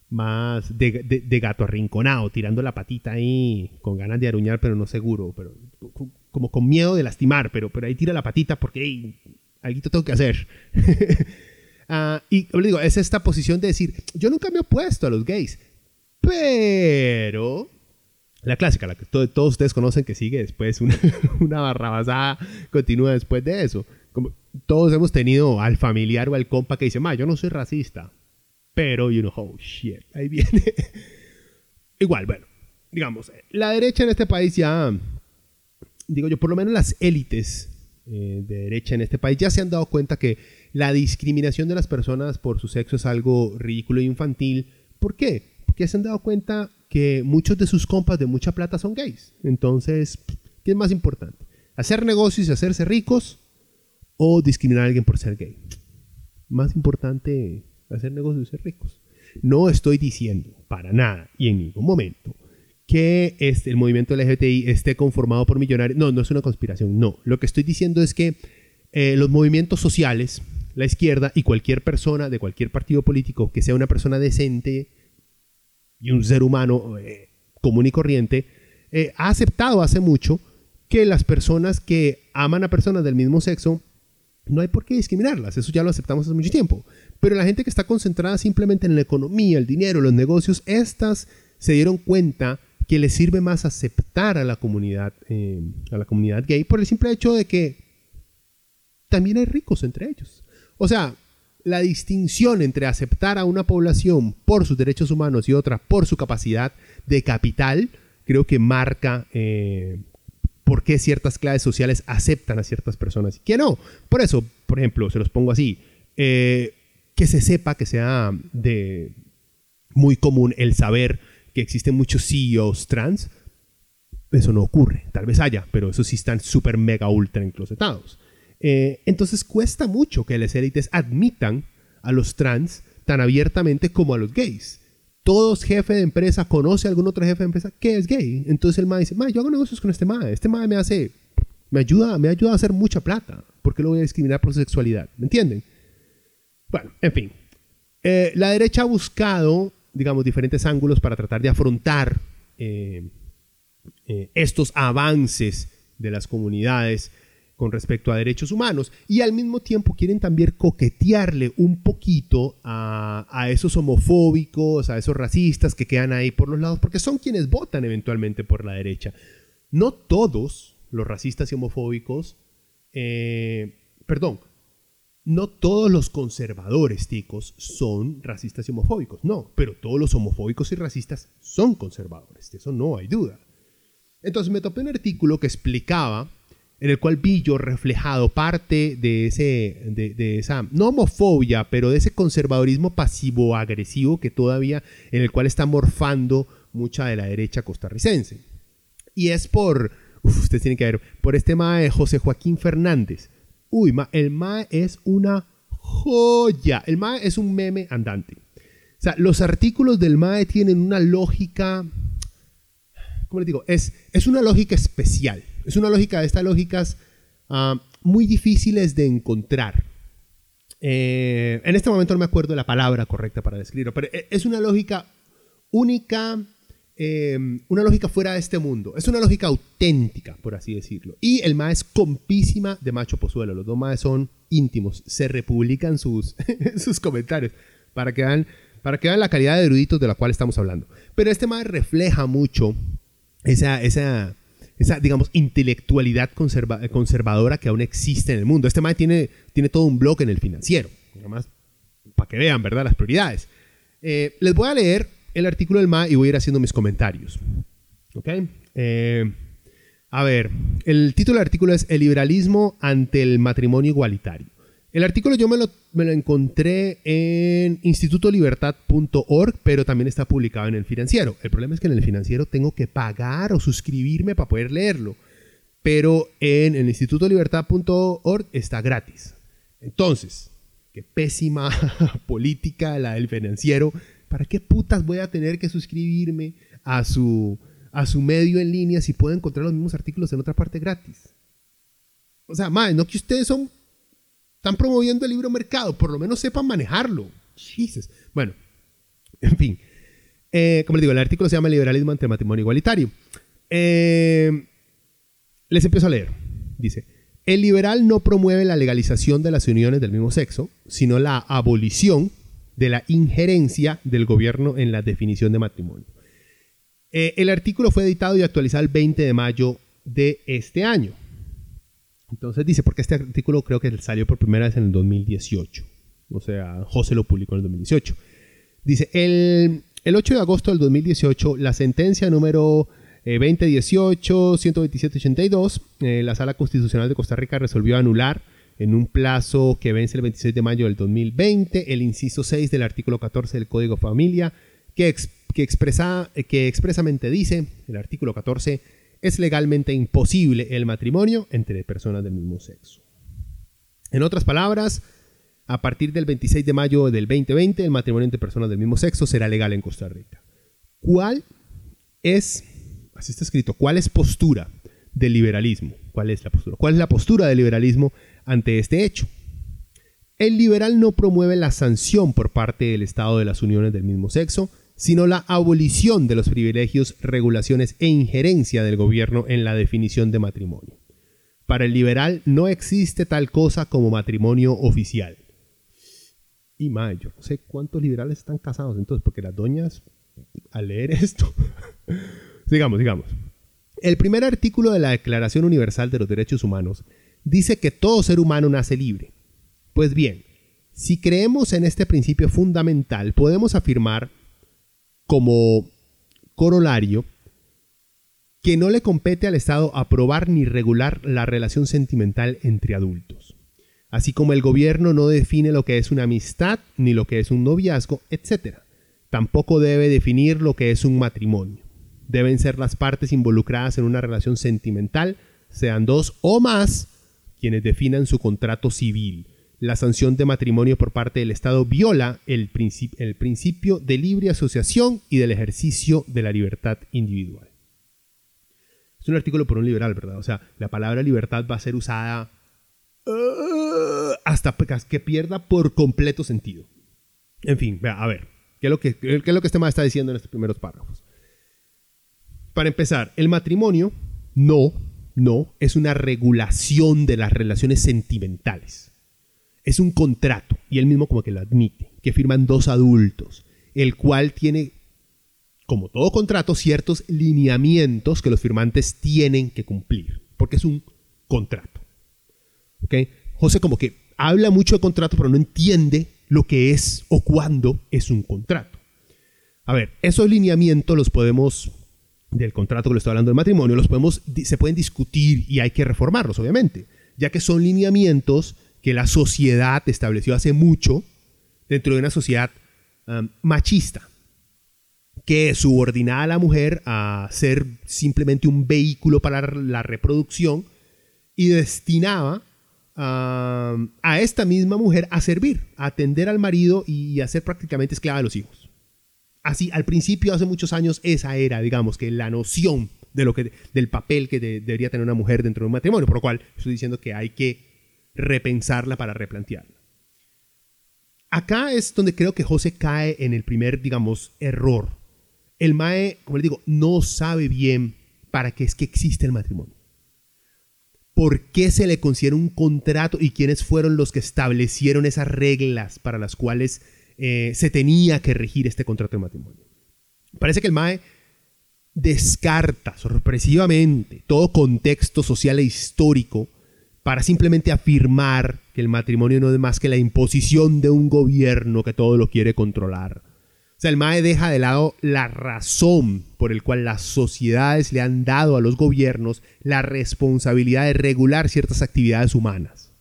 más de, gato arrinconado, tirando la patita ahí, con ganas de aruñar, pero no seguro, pero como con miedo de lastimar, pero, pero ahí tira la patita porque hey, algo tengo que hacer. Ah, y le digo, es esta posición de decir, yo nunca me he opuesto a los gays, pero la clásica, la que todos ustedes conocen que sigue después, una, una barrabasada continúa después de eso. Como todos hemos tenido al familiar o al compa que dice, ma, yo no soy racista, Pero, you know, oh shit, ahí viene. Igual, bueno, digamos, la derecha en este país ya, digo yo, por lo menos las élites eh, de derecha en este país ya se han dado cuenta que la discriminación de las personas por su sexo es algo ridículo e infantil. ¿Por qué? Porque se han dado cuenta que muchos de sus compas de mucha plata son gays. Entonces, ¿qué es más importante? ¿Hacer negocios y hacerse ricos o discriminar a alguien por ser gay? Más importante hacer negocios y ser ricos. No estoy diciendo para nada y en ningún momento que este, el movimiento LGBTI esté conformado por millonarios. No, no es una conspiración, no. Lo que estoy diciendo es que eh, los movimientos sociales, la izquierda y cualquier persona de cualquier partido político que sea una persona decente y un ser humano eh, común y corriente, eh, ha aceptado hace mucho que las personas que aman a personas del mismo sexo no hay por qué discriminarlas, eso ya lo aceptamos hace mucho tiempo. Pero la gente que está concentrada simplemente en la economía, el dinero, los negocios, estas se dieron cuenta que les sirve más aceptar a la comunidad, eh, a la comunidad gay por el simple hecho de que también hay ricos entre ellos. O sea, la distinción entre aceptar a una población por sus derechos humanos y otra por su capacidad de capital, creo que marca eh, por qué ciertas clases sociales aceptan a ciertas personas y que no. Por eso, por ejemplo, se los pongo así, eh, que se sepa que sea de muy común el saber que existen muchos CEOs trans, eso no ocurre. Tal vez haya, pero esos sí están súper mega ultra enclosetados. Eh, entonces cuesta mucho que las élites admitan a los trans tan abiertamente como a los gays. Todos jefe de empresa conoce a algún otro jefe de empresa que es gay. Entonces el MAE dice, MAE, yo hago negocios con este MAE. Este MAE me hace, me ayuda, me ayuda a hacer mucha plata. ¿Por qué lo voy a discriminar por su sexualidad? ¿Me entienden? Bueno, en fin. Eh, la derecha ha buscado digamos, diferentes ángulos para tratar de afrontar eh, eh, estos avances de las comunidades con respecto a derechos humanos y al mismo tiempo quieren también coquetearle un poquito a, esos homofóbicos, a esos racistas que quedan ahí por los lados, porque son quienes votan eventualmente por la derecha. No todos los racistas y homofóbicos, perdón, no todos los conservadores ticos son racistas y homofóbicos, no, pero todos los homofóbicos y racistas son conservadores, de eso no hay duda. Entonces me topé un artículo que explicaba, en el cual vi yo reflejado parte de, ese, de, esa, no homofobia, pero de ese conservadorismo pasivo-agresivo que todavía, en el cual está morfando mucha de la derecha costarricense. Y es por, ustedes tienen que ver, por este tema de José Joaquín Fernández Uy, el MAE es una joya. El MAE es un meme andante. O sea, los artículos del MAE tienen una lógica, ¿cómo les digo? Es, es una lógica especial. Es una lógica de estas lógicas ah, muy difíciles de encontrar. Eh, en este momento no me acuerdo la palabra correcta para describirlo, pero e, es una lógica única Em, una lógica fuera de este mundo. Es una lógica auténtica, por así decirlo. Y el MAE es compísima de Macho Pozuelo. Los dos MAE son íntimos. Se republican sus, sus comentarios para que, vean, para que la calidad de eruditos de la cual estamos hablando. Pero este MAE refleja mucho esa, esa, esa digamos, intelectualidad conservadora que aún existe en el mundo. Este MAE tiene, tiene todo un blog en el financiero. Además, para que vean, ¿verdad? Las prioridades. Eh, les voy a leer el artículo del MA y voy a ir haciendo mis comentarios. ¿Ok? Eh, a ver, el título del artículo es El liberalismo ante el matrimonio igualitario. El artículo yo me lo, me lo encontré en institutolibertad.org, pero también está publicado en el financiero. El problema es que en el financiero tengo que pagar o suscribirme para poder leerlo. Pero en el institutolibertad.org está gratis. Entonces, qué pésima política la del financiero ¿para qué putas voy a tener que suscribirme a su, a su medio en línea si puedo encontrar los mismos artículos en otra parte gratis? O sea, madre, no que ustedes son, están promoviendo el libro mercado, por lo menos sepan manejarlo. Jesus. Bueno, en fin. Eh, como les digo, el artículo se llama Liberalismo ante matrimonio igualitario. Eh, les empiezo a leer. Dice, el liberal no promueve la legalización de las uniones del mismo sexo, sino la abolición de la injerencia del gobierno en la definición de matrimonio. Eh, el artículo fue editado y actualizado el 20 de mayo de este año. Entonces dice, porque este artículo creo que salió por primera vez en el 2018. O sea, José lo publicó en el 2018. Dice, el, el 8 de agosto del 2018, la sentencia número 2018-127-82, eh, la Sala Constitucional de Costa Rica resolvió anular en un plazo que vence el 26 de mayo del 2020 el inciso 6 del artículo 14 del Código Familia, que, expresa, que expresamente dice, el artículo 14, es legalmente imposible el matrimonio entre personas del mismo sexo. En otras palabras, a partir del 26 de mayo del 2020, el matrimonio entre personas del mismo sexo será legal en Costa Rica. ¿Cuál es así está escrito, ¿cuál es postura del liberalismo? ¿Cuál es la postura? ¿Cuál es la postura del liberalismo ante este hecho? El liberal no promueve la sanción por parte del Estado de las uniones del mismo sexo, sino la abolición de los privilegios, regulaciones e injerencia del gobierno en la definición de matrimonio. Para el liberal no existe tal cosa como matrimonio oficial. Y más, yo no sé cuántos liberales están casados entonces, porque las doñas, al leer esto, Sigamos, sigamos. El primer artículo de la Declaración Universal de los Derechos Humanos dice que todo ser humano nace libre. Pues bien, si creemos en este principio fundamental, podemos afirmar como corolario que no le compete al Estado aprobar ni regular la relación sentimental entre adultos, así como el gobierno no define lo que es una amistad ni lo que es un noviazgo, etc. Tampoco debe definir lo que es un matrimonio deben ser las partes involucradas en una relación sentimental, sean dos o más, quienes definan su contrato civil. La sanción de matrimonio por parte del Estado viola el, principio de libre asociación y del ejercicio de la libertad individual. Es un artículo por un liberal, ¿verdad? O sea, la palabra libertad va a ser usada uh, hasta que pierda por completo sentido. En fin, a ver, ¿qué es lo que, es lo que este más está diciendo en estos primeros párrafos? Para empezar, el matrimonio no, no, es una regulación de las relaciones sentimentales. Es un contrato, y él mismo como que lo admite, que firman dos adultos, el cual tiene, como todo contrato, ciertos lineamientos que los firmantes tienen que cumplir, porque es un contrato. ¿Ok? José como que habla mucho de contrato, pero no entiende lo que es o cuándo es un contrato. A ver, esos lineamientos los podemos del contrato que le estoy hablando del matrimonio, los podemos, se pueden discutir y hay que reformarlos, obviamente, ya que son lineamientos que la sociedad estableció hace mucho dentro de una sociedad um, machista, que subordinaba a la mujer a ser simplemente un vehículo para la reproducción y destinaba um, a esta misma mujer a servir, a atender al marido y a ser prácticamente esclava de los hijos así al principio, hace muchos años, esa era, digamos, que la noción de lo que, del papel que debería tener una mujer dentro de un matrimonio, por lo cual estoy diciendo que hay que repensarla para replantearla. Acá es donde creo que José cae en el primer, digamos, error. El Mae, como le digo, no sabe bien para qué es que existe el matrimonio. ¿Por qué se le considera un contrato y quiénes fueron los que establecieron esas reglas para las cuales eh, se tenía que regir este contrato de matrimonio. Parece que el MAE descarta sorpresivamente todo contexto social e histórico para simplemente afirmar que el matrimonio no es más que la imposición de un gobierno que todo lo quiere controlar. O sea, el MAE deja de lado la razón por el cual las sociedades le han dado a los gobiernos la responsabilidad de regular ciertas actividades humanas.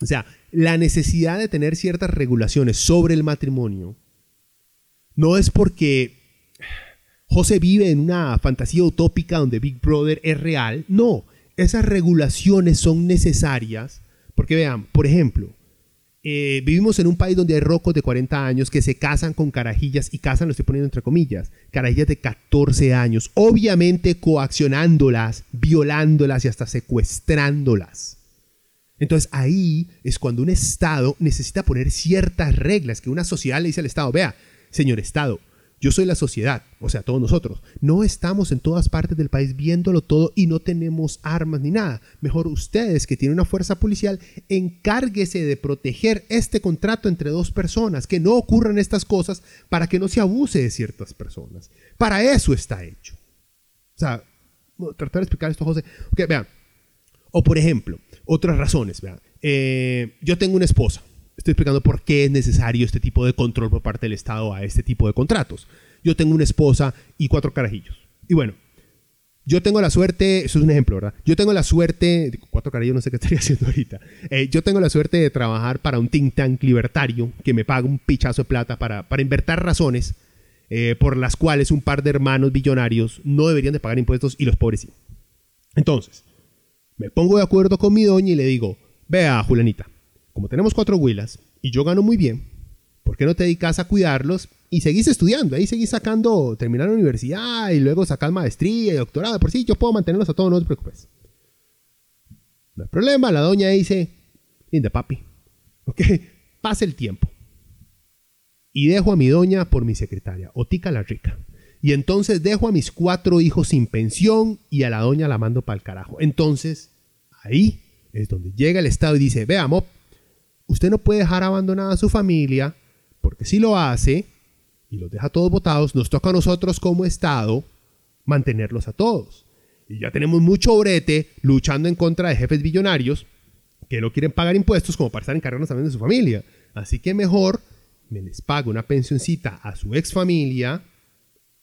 O sea, la necesidad de tener ciertas regulaciones sobre el matrimonio no es porque José vive en una fantasía utópica donde Big Brother es real. No, esas regulaciones son necesarias porque vean, por ejemplo, eh, vivimos en un país donde hay rocos de 40 años que se casan con carajillas y casan, lo estoy poniendo entre comillas, carajillas de 14 años, obviamente coaccionándolas, violándolas y hasta secuestrándolas. Entonces ahí es cuando un Estado necesita poner ciertas reglas, que una sociedad le dice al Estado, vea, señor Estado, yo soy la sociedad, o sea, todos nosotros. No estamos en todas partes del país viéndolo todo y no tenemos armas ni nada. Mejor ustedes, que tienen una fuerza policial, encárguese de proteger este contrato entre dos personas, que no ocurran estas cosas para que no se abuse de ciertas personas. Para eso está hecho. O sea, tratar de explicar esto, José. Ok, vean. O por ejemplo, otras razones. Eh, yo tengo una esposa estoy explicando por qué es necesario este tipo de control por parte del Estado a este tipo de contratos. Yo tengo una esposa y cuatro carajillos. Y bueno, yo tengo la suerte, eso es un ejemplo, ¿verdad? Yo tengo la suerte, cuatro carajillos no sé qué estaría haciendo ahorita. Eh, yo tengo la suerte de trabajar para un think tank libertario que me paga un pichazo de plata para, para invertir razones eh, por las cuales un par de hermanos billonarios no deberían de pagar impuestos y los pobres sí. Entonces, me pongo de acuerdo con mi doña y le digo, vea, Julianita, como tenemos cuatro huilas y yo gano muy bien, ¿por qué no te dedicas a cuidarlos y seguís estudiando? Ahí seguís sacando, terminar la universidad y luego sacar maestría y doctorado. Por si yo puedo mantenerlos a todos, no te preocupes. No hay problema, la doña dice, linda papi, ok, pasa el tiempo. Y dejo a mi doña por mi secretaria, Otica la rica. Y entonces dejo a mis cuatro hijos sin pensión y a la doña la mando para el carajo. Entonces, ahí es donde llega el Estado y dice, veamos, usted no puede dejar abandonada a su familia, porque si lo hace y los deja todos votados, nos toca a nosotros como Estado mantenerlos a todos. Y ya tenemos mucho brete luchando en contra de jefes billonarios que no quieren pagar impuestos como para estar encargados también de su familia. Así que mejor me les paga una pensioncita a su ex familia,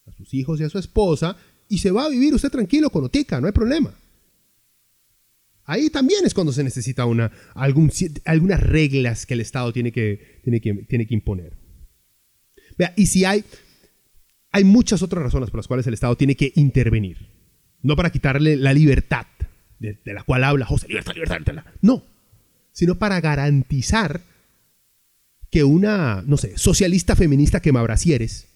a sus hijos y a su esposa, y se va a vivir usted tranquilo con Otica, no hay problema. Ahí también es cuando se necesita una, algunas reglas que el Estado tiene que, tiene que, tiene que imponer. Vea, y si hay, hay muchas otras razones por las cuales el Estado tiene que intervenir. No para quitarle la libertad de, la cual habla José, libertad, libertad, libertad. No, sino para garantizar que una, no sé, socialista feminista que me abracieres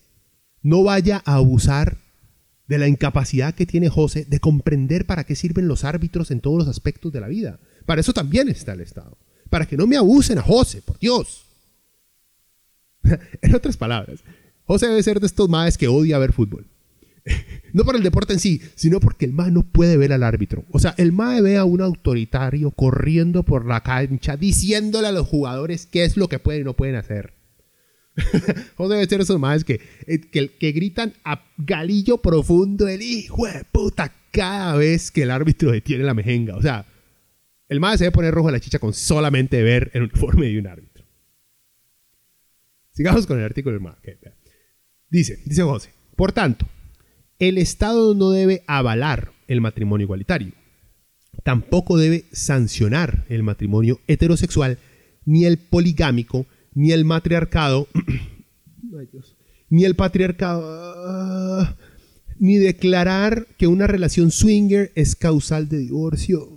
no vaya a abusar de la incapacidad que tiene José de comprender para qué sirven los árbitros en todos los aspectos de la vida. Para eso también está el Estado. Para que no me abusen a José, por Dios. en otras palabras, José debe ser de estos maes que odia ver fútbol. no por el deporte en sí, sino porque el mae no puede ver al árbitro. O sea, el mae ve a un autoritario corriendo por la cancha diciéndole a los jugadores qué es lo que pueden y no pueden hacer. O debe ser esos maes que, que, gritan a galillo profundo el hijo de puta cada vez que el árbitro detiene la mejenga. O sea, el mae se debe poner rojo a la chicha con solamente ver el uniforme de un árbitro. Sigamos con el artículo del mae. Dice, dice José, por tanto, el Estado no debe avalar el matrimonio igualitario. Tampoco debe sancionar el matrimonio heterosexual, ni el poligámico, ni el matriarcado, ni el patriarcado, ni declarar que una relación swinger es causal de divorcio,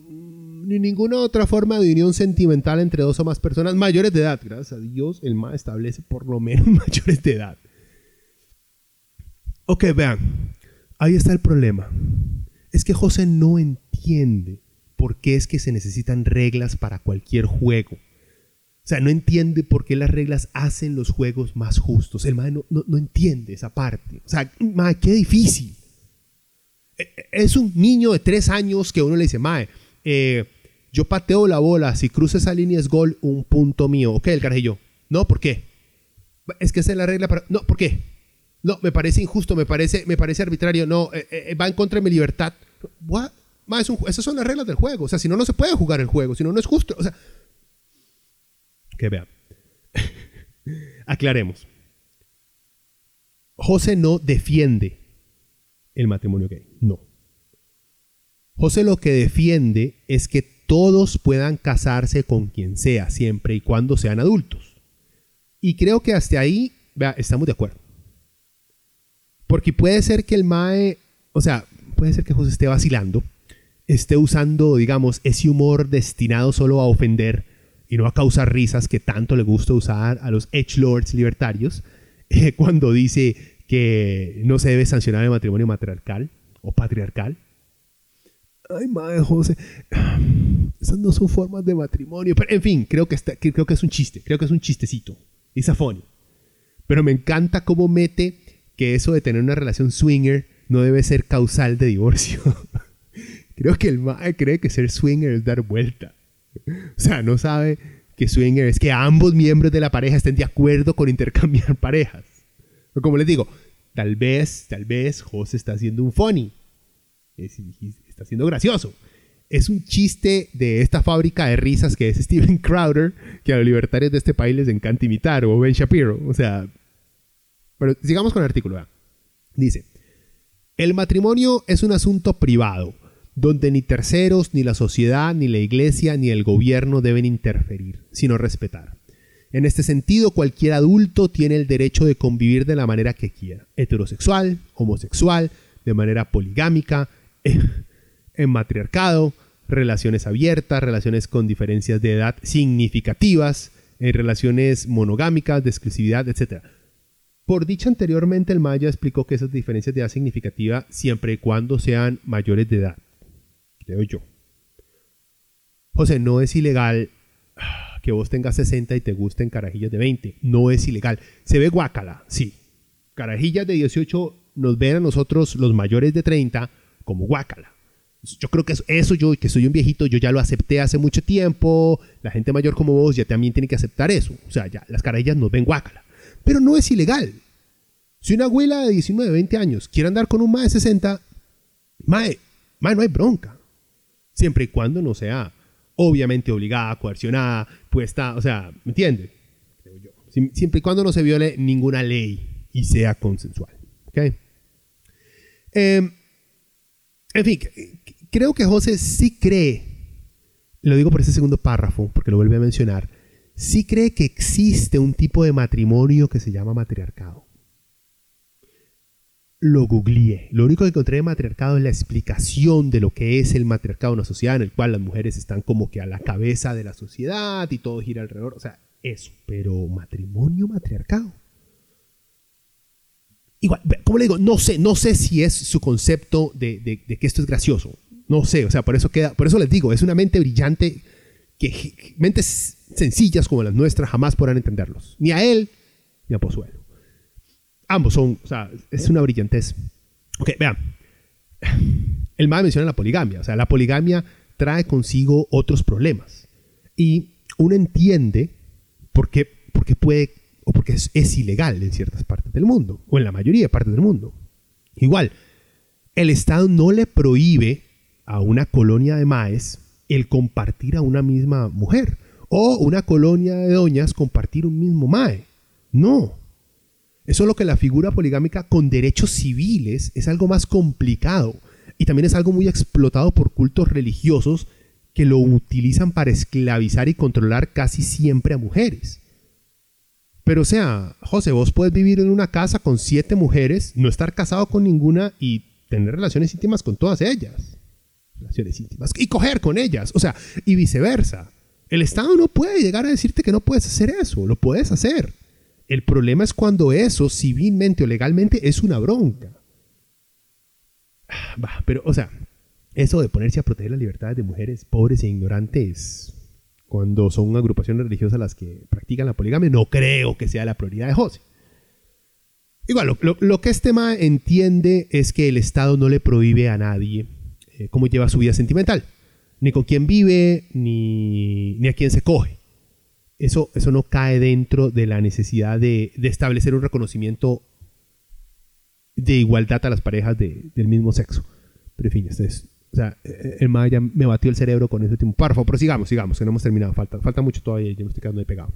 ni ninguna otra forma de unión sentimental entre dos o más personas mayores de edad. Gracias a Dios, el MA establece por lo menos mayores de edad. Ok, vean, ahí está el problema. Es que José no entiende por qué es que se necesitan reglas para cualquier juego. O sea, no entiende por qué las reglas hacen los juegos más justos. El mae no, no, entiende esa parte. O sea, mae, qué difícil. E, e, es un niño de tres años que uno le dice, mae, eh, yo pateo la bola, si cruza esa línea es gol, un punto mío. Ok, el carajillo. No, ¿por qué? Es que esa es la regla para... No, ¿por qué? No, me parece injusto, me parece, me parece arbitrario. No, eh, eh, va en contra de mi libertad. What? es un, esas son las reglas del juego. O sea, si no, no se puede jugar el juego. Si no, no es justo. O sea, que vean. Aclaremos. José no defiende el matrimonio gay, no. José lo que defiende es que todos puedan casarse con quien sea, siempre y cuando sean adultos. Y creo que hasta ahí, vea, estamos de acuerdo. Porque puede ser que el Mae, o sea, puede ser que José esté vacilando, esté usando, digamos, ese humor destinado solo a ofender y no a causar risas que tanto le gusta usar a los edgelords libertarios eh, cuando dice que no se debe sancionar el matrimonio matriarcal o patriarcal. Ay, madre José, esas no son formas de matrimonio. Pero, en fin, creo que, está, creo que es un chiste, creo que es un chistecito. Y Pero me encanta cómo mete que eso de tener una relación swinger no debe ser causal de divorcio. creo que el mae cree que ser swinger es dar vuelta. O sea, no sabe que swinger es que ambos miembros de la pareja estén de acuerdo con intercambiar parejas. Como les digo, tal vez, tal vez José está haciendo un funny. está siendo gracioso. es un chiste de esta fábrica de risas que es Steven Crowder, que a los libertarios de este país les encanta imitar, o Ben Shapiro. O sea, pero sigamos con el artículo. Dice, el matrimonio es un asunto privado, donde ni terceros, ni la sociedad, ni la iglesia, ni el gobierno deben interferir, sino respetar. En este sentido, cualquier adulto tiene el derecho de convivir de la manera que quiera, heterosexual, homosexual, de manera poligámica, en matriarcado, relaciones abiertas, relaciones con diferencias de edad significativas, en relaciones monogámicas, de exclusividad, etc. Por dicho anteriormente, el Maya explicó que esas diferencias de edad significativa siempre y cuando sean mayores de edad. Creo yo. José, no es ilegal que vos tengas 60 y te gusten carajillas de 20. No es ilegal. Se ve guácala, sí. Carajillas de 18 nos ven a nosotros, los mayores de 30, como guácala. Yo creo que eso, yo, que soy un viejito, yo ya lo acepté hace mucho tiempo. La gente mayor como vos ya también tiene que aceptar eso. O sea, ya las carajillas nos ven guácala. Pero no es ilegal. Si una abuela de 19, 20 años quiere andar con un mae de 60, mae, mae, no hay bronca. Siempre y cuando no sea obviamente obligada, coercionada, puesta, o sea, ¿me entiendes? Siempre y cuando no se viole ninguna ley y sea consensual. ¿Ok? Em, en fin, creo que José sí cree, lo digo por ese segundo párrafo, porque lo vuelve a mencionar, sí cree que existe un tipo de matrimonio que se llama matriarcado lo googleé. Lo único que encontré de matriarcado es la explicación de lo que es el matriarcado en una sociedad en el cual las mujeres están como que a la cabeza de la sociedad y todo gira alrededor. O sea, eso. Pero matrimonio, matriarcado. Igual, como le digo, no sé, no sé si es su concepto de, que esto es gracioso. No sé, o sea, por eso queda, por eso les digo, es una mente brillante que mentes sencillas como las nuestras jamás podrán entenderlos. Ni a él ni a Pozuelo ambos son, o sea, es una brillantez. Ok, vean. El MAE menciona la poligamia. O sea, la poligamia trae consigo otros problemas. Y uno entiende por qué, puede, o porque es, es, ilegal en ciertas partes del mundo, o en la mayoría de partes del mundo. Igual, el Estado no le prohíbe a una colonia de maes el compartir a una misma mujer, o una colonia de doñas compartir un mismo mae. No, es solo que la figura poligámica con derechos civiles es algo más complicado y también es algo muy explotado por cultos religiosos que lo utilizan para esclavizar y controlar casi siempre a mujeres. Pero o sea, José, vos puedes vivir en una casa con siete mujeres, no estar casado con ninguna y tener relaciones íntimas con todas ellas. Relaciones íntimas. Y coger con ellas. O sea, y viceversa. El Estado no puede llegar a decirte que no puedes hacer eso. Lo puedes hacer. El problema es cuando eso, civilmente o legalmente, es una bronca. Ah, pero, o sea, eso de ponerse a proteger las libertades de mujeres pobres e ignorantes cuando son agrupaciones religiosas las que practican la poligamia, no creo que sea la prioridad de José. Igual, lo, que este tema entiende es que el Estado no le prohíbe a nadie eh, cómo lleva su vida sentimental, ni con quién vive, ni, ni a quién se coge eso, eso no cae dentro de la necesidad de, establecer un reconocimiento de igualdad a las parejas del mismo sexo. Pero en fin, este es, o sea, eh, el Maya me batió el cerebro con ese último párrafo. Pero sigamos, sigamos, que no hemos terminado. Falta, falta mucho todavía, ya me estoy quedando ahí pegado.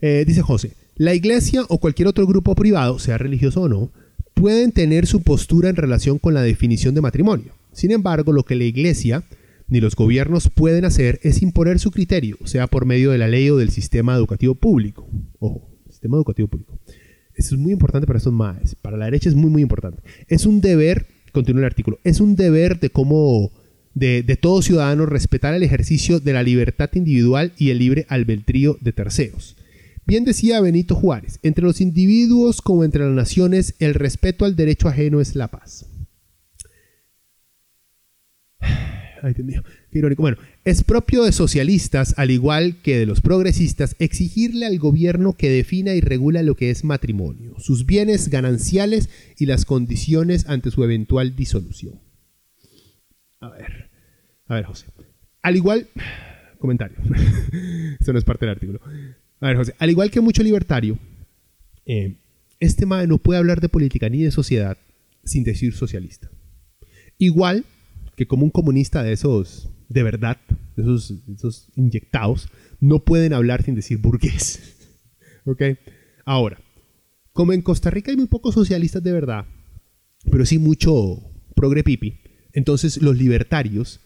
Eh, dice José, la iglesia o cualquier otro grupo privado, sea religioso o no, pueden tener su postura en relación con la definición de matrimonio. Sin embargo, lo que la iglesia ni los gobiernos pueden hacer es imponer su criterio, sea por medio de la ley o del sistema educativo público. Ojo, sistema educativo público. Eso es muy importante para estos maes. Para la derecha es muy, muy importante. Es un deber, continúa el artículo, es un deber de cómo, de, de todo ciudadano respetar el ejercicio de la libertad individual y el libre albedrío de terceros. Bien decía Benito Juárez, entre los individuos como entre las naciones, el respeto al derecho ajeno es la paz. Ay, qué irónico. Bueno, es propio de socialistas, al igual que de los progresistas, exigirle al gobierno que defina y regula lo que es matrimonio, sus bienes gananciales y las condiciones ante su eventual disolución. A ver, a ver, José. Al igual, comentario. Esto no es parte del artículo. A ver, José, al igual que mucho libertario, eh, este MAE no puede hablar de política ni de sociedad sin decir socialista. Igual que como un comunista de esos, de verdad, de esos, esos inyectados, no pueden hablar sin decir burgués. ¿Ok? Ahora, como en Costa Rica hay muy pocos socialistas de verdad, pero sí mucho progre pipi, entonces los libertarios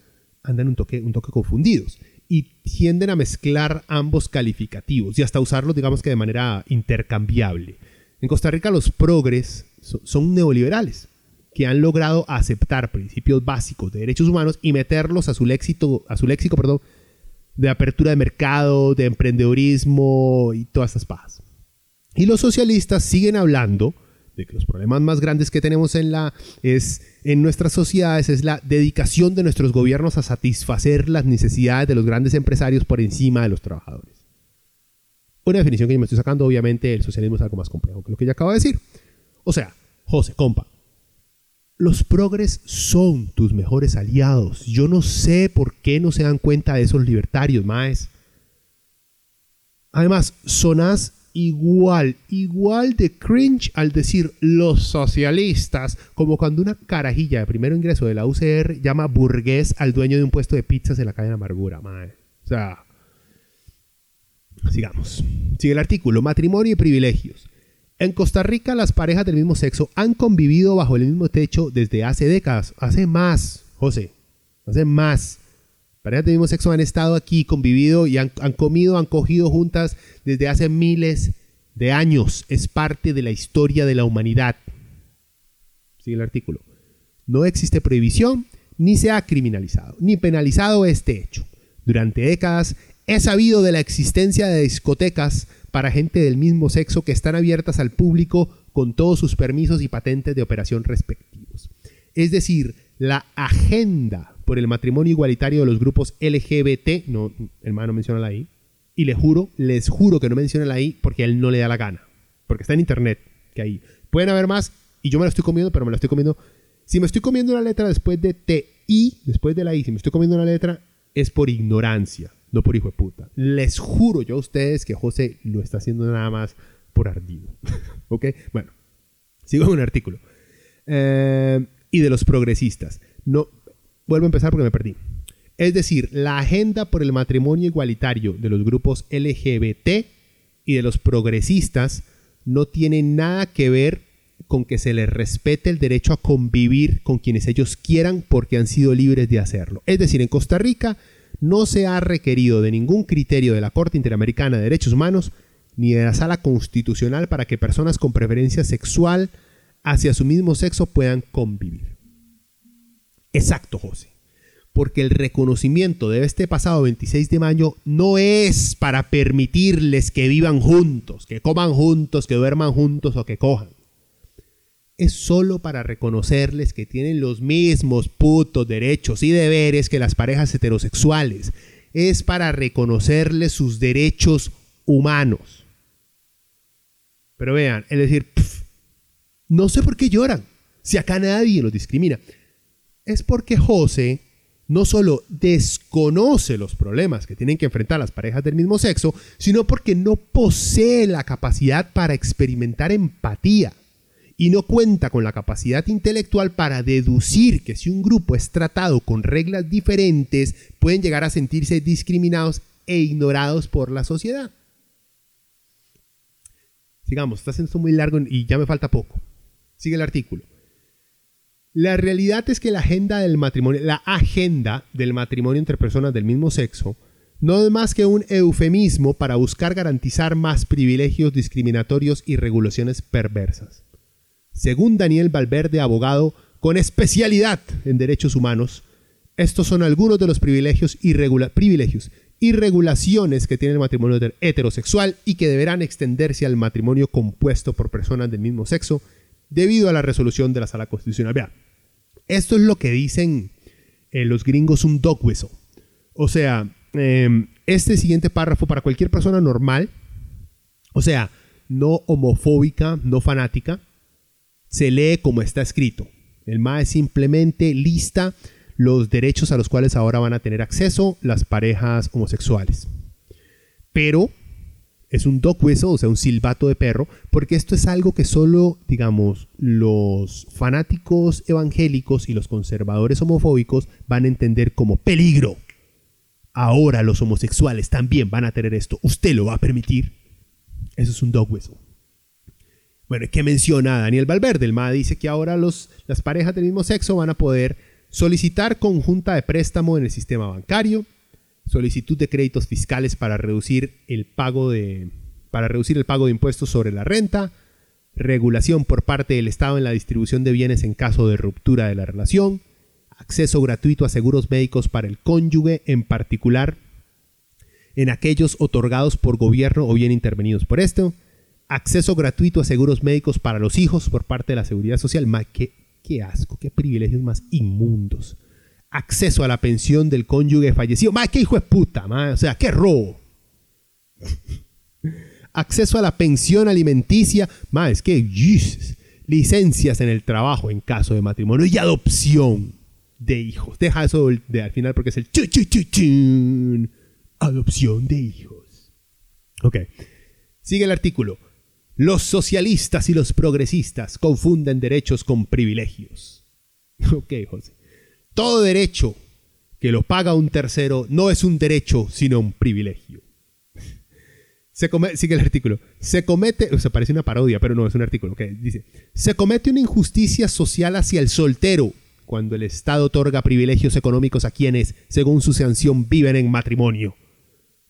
andan un toque, un toque confundidos y tienden a mezclar ambos calificativos y hasta usarlos, digamos que de manera intercambiable. En Costa Rica los progres son neoliberales que han logrado aceptar principios básicos de derechos humanos y meterlos a su léxico, a su léxico perdón, de apertura de mercado, de emprendedorismo y todas estas pajas. Y los socialistas siguen hablando de que los problemas más grandes que tenemos en, la, es, en nuestras sociedades es la dedicación de nuestros gobiernos a satisfacer las necesidades de los grandes empresarios por encima de los trabajadores. Una definición que yo me estoy sacando, obviamente el socialismo es algo más complejo que lo que ya acabo de decir. O sea, José, compa, los progres son tus mejores aliados. Yo no sé por qué no se dan cuenta de esos libertarios, maes. Además, sonás igual, igual de cringe al decir los socialistas, como cuando una carajilla de primero ingreso de la UCR llama burgués al dueño de un puesto de pizzas en la calle de Amargura, mae. O sea, sigamos. Sigue el artículo, matrimonio y privilegios. En Costa Rica las parejas del mismo sexo han convivido bajo el mismo techo desde hace décadas, hace más, José, hace más parejas del mismo sexo han estado aquí, convivido y han, comido, han cogido juntas desde hace miles de años. Es parte de la historia de la humanidad. Sigue el artículo. No existe prohibición, ni se ha criminalizado, ni penalizado este hecho. Durante décadas he sabido de la existencia de discotecas para gente del mismo sexo que están abiertas al público con todos sus permisos y patentes de operación respectivos. Es decir, la agenda por el matrimonio igualitario de los grupos LGBT, no, hermano menciona la I, y le juro, les juro que no menciona la I porque a él no le da la gana, porque está en internet, que ahí pueden haber más, y yo me la estoy comiendo, pero me la estoy comiendo. Si me estoy comiendo una letra después de T, I, después de la I, si me estoy comiendo una letra, es por ignorancia, no por hijo de puta. Les juro yo a ustedes que José lo está haciendo nada más por ardido. ¿Ok? Bueno, sigo con un artículo. Eh, y de los progresistas. No, vuelvo a empezar porque me perdí. Es decir, la agenda por el matrimonio igualitario de los grupos LGBT y de los progresistas no tiene nada que ver con que se les respete el derecho a convivir con quienes ellos quieran porque han sido libres de hacerlo. Es decir, en Costa Rica no se ha requerido de ningún criterio de la Corte Interamericana de Derechos Humanos ni de la Sala Constitucional para que personas con preferencia sexual hacia su mismo sexo puedan convivir. Exacto, José. Porque el reconocimiento de este pasado 26 de mayo no es para permitirles que vivan juntos, que coman juntos, que duerman juntos o que cojan. Es solo para reconocerles que tienen los mismos putos derechos y deberes que las parejas heterosexuales. Es para reconocerles sus derechos humanos. Pero vean, es decir, no sé por qué lloran, si acá nadie los discrimina es porque José no solo desconoce los problemas que tienen que enfrentar las parejas del mismo sexo, sino porque no posee la capacidad para experimentar empatía y no cuenta con la capacidad intelectual para deducir que si un grupo es tratado con reglas diferentes, pueden llegar a sentirse discriminados e ignorados por la sociedad. Sigamos, está siendo muy largo y ya me falta poco. Sigue el artículo. La realidad es que la agenda del matrimonio, la agenda del matrimonio entre personas del mismo sexo, no es más que un eufemismo para buscar garantizar más privilegios discriminatorios y regulaciones perversas. Según Daniel Valverde, abogado con especialidad en derechos humanos, estos son algunos de los privilegios y, regulaciones que tiene el matrimonio heterosexual y que deberán extenderse al matrimonio compuesto por personas del mismo sexo debido a la resolución de la Sala Constitucional. Vean, esto es lo que dicen eh, los gringos un dog. O sea, em, este siguiente párrafo para cualquier persona normal, o sea, no homofóbica, no fanática, se lee como está escrito. El MAE simplemente lista los derechos a los cuales ahora van a tener acceso las parejas homosexuales. Pero es un dog whistle, o sea, un silbato de perro, porque esto es algo que solo, digamos, los fanáticos evangélicos y los conservadores homofóbicos van a entender como peligro. Ahora los homosexuales también van a tener esto. ¿Usted lo va a permitir? Eso es un dog whistle. Bueno, ¿qué menciona Daniel Valverde? El MA dice que ahora los, las parejas del mismo sexo van a poder solicitar conjunta de préstamo en el sistema bancario, solicitud de créditos fiscales para reducir el pago de, para reducir el pago de impuestos sobre la renta, regulación por parte del Estado en la distribución de bienes en caso de ruptura de la relación, acceso gratuito a seguros médicos para el cónyuge, en particular en aquellos otorgados por gobierno o bien intervenidos por esto, acceso gratuito a seguros médicos para los hijos por parte de la Seguridad Social. qué, qué asco, qué privilegios más inmundos acceso a la pensión del cónyuge fallecido. Más que hijo de puta, o sea, qué robo. acceso a la pensión alimenticia, más es que licencias en el trabajo en caso de matrimonio y adopción de hijos. Deja eso de, al final porque es el adopción de hijos. Ok. Sigue el artículo. Los socialistas y los progresistas confunden derechos con privilegios. Ok, José. Todo derecho que lo paga un tercero no es un derecho, sino un privilegio. Se sigue el artículo. Se comete, o sea, parece una parodia, pero no, es un artículo. que dice, se comete una injusticia social hacia el soltero cuando el Estado otorga privilegios económicos a quienes, según su sanción, viven en matrimonio.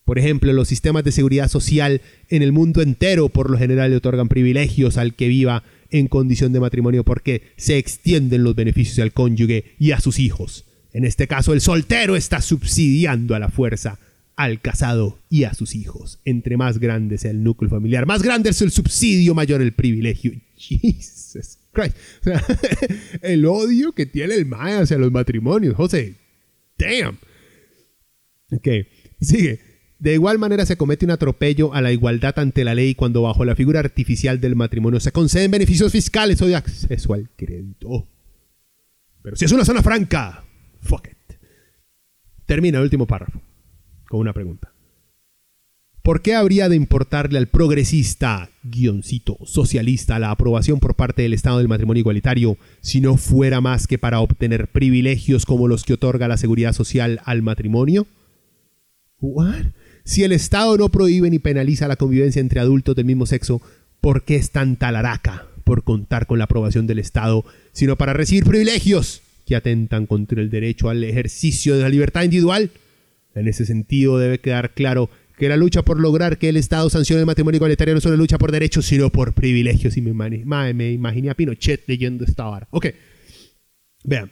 Por ejemplo, los sistemas de seguridad social en el mundo entero por lo general le otorgan privilegios al que viva en condición de matrimonio porque se extienden los beneficios al cónyuge y a sus hijos. En este caso, el soltero está subsidiando a la fuerza al casado y a sus hijos. Entre más grande sea el núcleo familiar, más grande es el subsidio, mayor el privilegio. Jesus Christ. el odio que tiene el Maya hacia los matrimonios, José. Damn. Ok, sigue. De igual manera se comete un atropello a la igualdad ante la ley cuando bajo la figura artificial del matrimonio se conceden beneficios fiscales o de acceso al crédito. Pero si es una zona franca, fuck it. Termina el último párrafo con una pregunta. ¿Por qué habría de importarle al progresista, guioncito, socialista la aprobación por parte del Estado del matrimonio igualitario si no fuera más que para obtener privilegios como los que otorga la seguridad social al matrimonio? ¿What? Si el Estado no prohíbe ni penaliza la convivencia entre adultos del mismo sexo, ¿por qué es tan talaraca por contar con la aprobación del Estado, sino para recibir privilegios que atentan contra el derecho al ejercicio de la libertad individual? En ese sentido debe quedar claro que la lucha por lograr que el Estado sancione el matrimonio igualitario no es solo lucha por derechos, sino por privilegios. Y me, imaginé a Pinochet leyendo esta hora. Ok. Vean.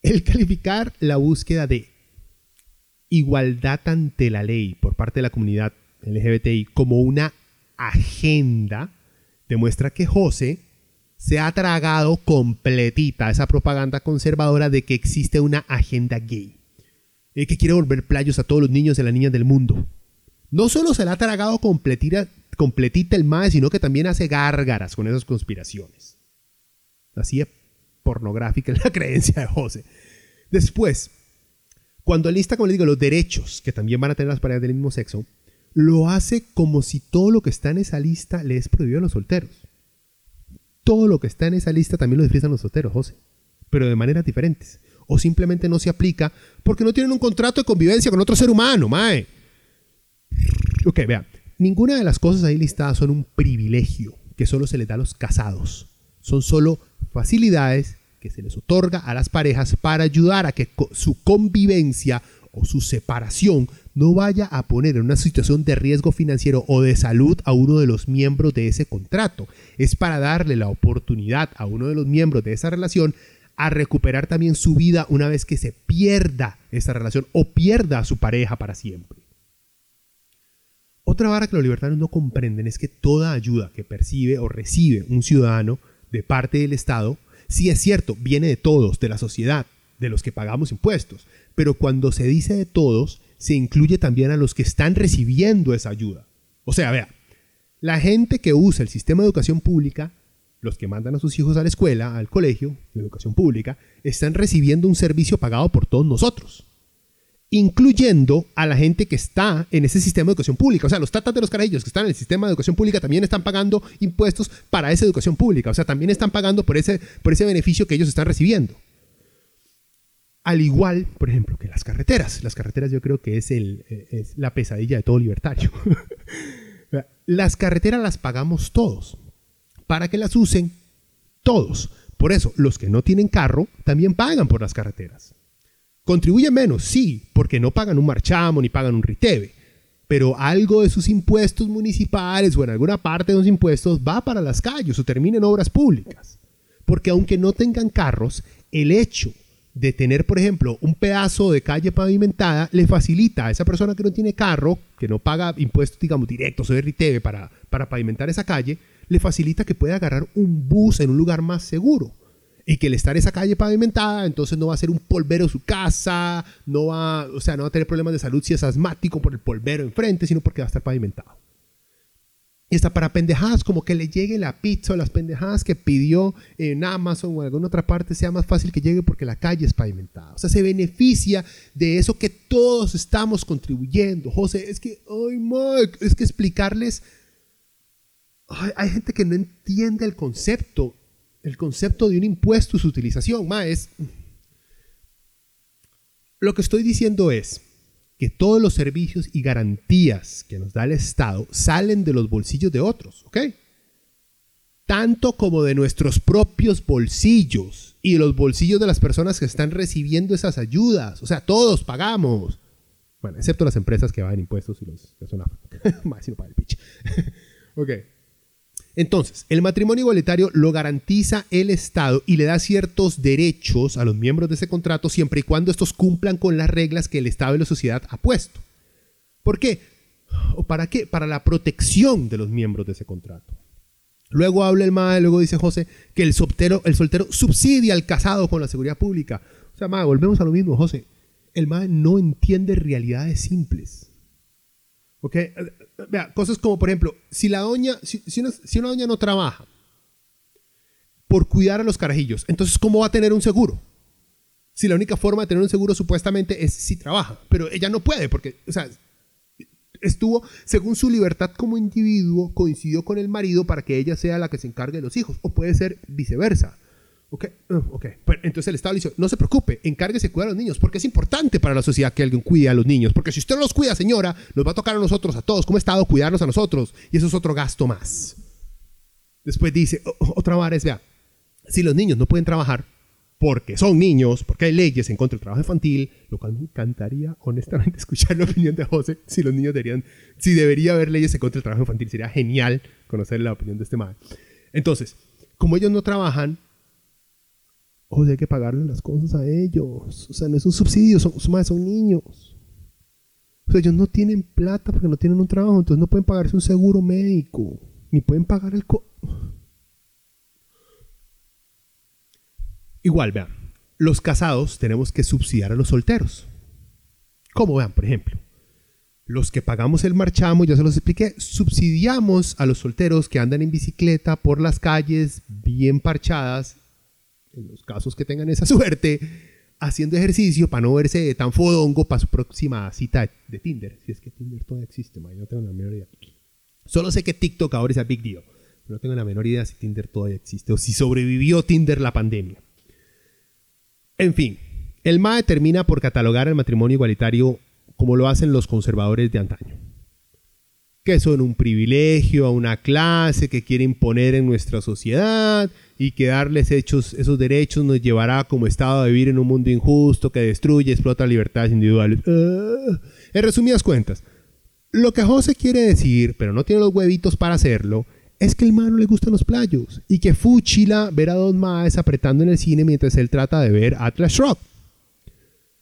El calificar la búsqueda de igualdad ante la ley por parte de la comunidad LGBTI como una agenda, demuestra que José se ha tragado completita esa propaganda conservadora de que existe una agenda gay. El que quiere volver playos a todos los niños y las niñas del mundo. No solo se la ha tragado completita, completita el MAE, sino que también hace gárgaras con esas conspiraciones. Así es pornográfica la creencia de José. Después, cuando lista, como le digo, los derechos que también van a tener las parejas del mismo sexo, lo hace como si todo lo que está en esa lista le es prohibido a los solteros. Todo lo que está en esa lista también lo disfrutan los solteros, José, pero de maneras diferentes. O simplemente no se aplica porque no tienen un contrato de convivencia con otro ser humano, mae. Ok, vean, ninguna de las cosas ahí listadas son un privilegio que solo se le da a los casados. Son solo facilidades que se les otorga a las parejas para ayudar a que su convivencia o su separación no vaya a poner en una situación de riesgo financiero o de salud a uno de los miembros de ese contrato. Es para darle la oportunidad a uno de los miembros de esa relación a recuperar también su vida una vez que se pierda esa relación o pierda a su pareja para siempre. Otra vara que los libertarios no comprenden es que toda ayuda que percibe o recibe un ciudadano de parte del Estado Sí es cierto, viene de todos, de la sociedad, de los que pagamos impuestos, pero cuando se dice de todos, se incluye también a los que están recibiendo esa ayuda. O sea, vea, la gente que usa el sistema de educación pública, los que mandan a sus hijos a la escuela, al colegio, de educación pública, están recibiendo un servicio pagado por todos nosotros. Incluyendo a la gente que está en ese sistema de educación pública. O sea, los tatas de los carajillos que están en el sistema de educación pública también están pagando impuestos para esa educación pública. O sea, también están pagando por ese, por ese beneficio que ellos están recibiendo. Al igual, por ejemplo, que las carreteras. Las carreteras yo creo que es, el, es la pesadilla de todo libertario. las carreteras las pagamos todos para que las usen todos. Por eso, los que no tienen carro también pagan por las carreteras. Contribuyen menos, sí, porque no pagan un marchamo ni pagan un riteve. Pero algo de sus impuestos municipales o en alguna parte de los impuestos va para las calles o termina en obras públicas. Porque aunque no tengan carros, el hecho de tener, por ejemplo, un pedazo de calle pavimentada le facilita a esa persona que no tiene carro, que no paga impuestos, digamos, directos o de RITEVE para, para pavimentar esa calle, le facilita que pueda agarrar un bus en un lugar más seguro. Y que el estar esa calle pavimentada, entonces no va a ser un polvero su casa, no va, o sea, no va a tener problemas de salud si es asmático por el polvero enfrente, sino porque va a estar pavimentado. Y está para pendejadas, como que le llegue la pizza o las pendejadas que pidió en Amazon o en alguna otra parte sea más fácil que llegue porque la calle es pavimentada. O sea, se beneficia de eso que todos estamos contribuyendo. José, es que, ay, Mike, es que explicarles. hay gente que no entiende el concepto el concepto de un impuesto y su utilización. Ma, Lo que estoy diciendo es que todos los servicios y garantías que nos da el Estado salen de los bolsillos de otros, ¿ok? Tanto como de nuestros propios bolsillos y de los bolsillos de las personas que están recibiendo esas ayudas. O sea, todos pagamos. Bueno, excepto las empresas que van impuestos y los que son más si no el pitch. ok. Entonces, el matrimonio igualitario lo garantiza el Estado y le da ciertos derechos a los miembros de ese contrato siempre y cuando estos cumplan con las reglas que el Estado y la sociedad ha puesto. ¿Por qué? ¿O para qué? Para la protección de los miembros de ese contrato. Luego habla el MAE, luego dice José que el soltero, el soltero subsidia al casado con la seguridad pública. O sea, MAE, volvemos a lo mismo, José. El MAE no entiende realidades simples. ¿Ok? Vea, cosas como, por ejemplo, si la doña, si, una, doña no trabaja por cuidar a los carajillos, entonces, ¿cómo va a tener un seguro? Si la única forma de tener un seguro supuestamente es si trabaja, pero ella no puede porque, o sea, estuvo, según su libertad como individuo, coincidió con el marido para que ella sea la que se encargue de los hijos, o puede ser viceversa. Ok, uh, ok. entonces el Estado le dice, no se preocupe, encárguese de cuidar a los niños, porque es importante para la sociedad que alguien cuide a los niños, porque si usted no los cuida, señora, nos va a tocar a nosotros, a todos, como Estado, cuidarnos a nosotros, y eso es otro gasto más. Después dice, otra vara es, vea, si los niños no pueden trabajar porque son niños, porque hay leyes en contra del trabajo infantil, lo cual me encantaría honestamente escuchar la opinión de José, si los niños deberían, si debería haber leyes en contra del trabajo infantil, sería genial conocer la opinión de este madre. Entonces, como ellos no trabajan, o sea, hay que pagarle las cosas a ellos. O sea, no es un subsidio, son, son niños. O sea, ellos no tienen plata porque no tienen un trabajo, entonces no pueden pagarse un seguro médico, ni pueden pagar el... Igual, vean, los casados tenemos que subsidiar a los solteros. ¿Cómo vean, por ejemplo? Los que pagamos el marchamo, ya se los expliqué, subsidiamos a los solteros que andan en bicicleta por las calles bien parchadas en los casos que tengan esa suerte, haciendo ejercicio para no verse tan fodongo para su próxima cita de Tinder. Si es que Tinder todavía existe, no tengo la menor idea. Solo sé que TikTok ahora es a big deal. No tengo la menor idea si Tinder todavía existe o si sobrevivió Tinder la pandemia. En fin, el MAE termina por catalogar el matrimonio igualitario como lo hacen los conservadores de antaño. Que son un privilegio a una clase que quiere imponer en nuestra sociedad y que darles hechos, esos derechos nos llevará como Estado a vivir en un mundo injusto que destruye y explota libertades individuales. Ah, en resumidas cuentas, lo que José quiere decir, pero no tiene los huevitos para hacerlo, es que el man no le gustan los playos y que Fuchila ver a dos maes apretando en el cine mientras él trata de ver Atlas Rock.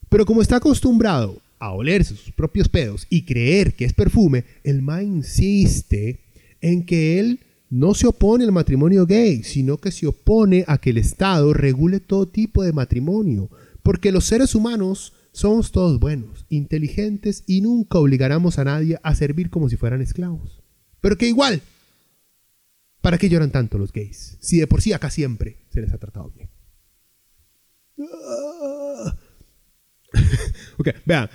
Pero como está acostumbrado a olerse sus propios pedos y creer que es perfume, el ma insiste en que él no se opone al matrimonio gay, sino que se opone a que el Estado regule todo tipo de matrimonio, porque los seres humanos somos todos buenos, inteligentes y nunca obligaremos a nadie a servir como si fueran esclavos. Pero que igual, ¿para qué lloran tanto los gays? Si de por sí acá siempre se les ha tratado bien. vean,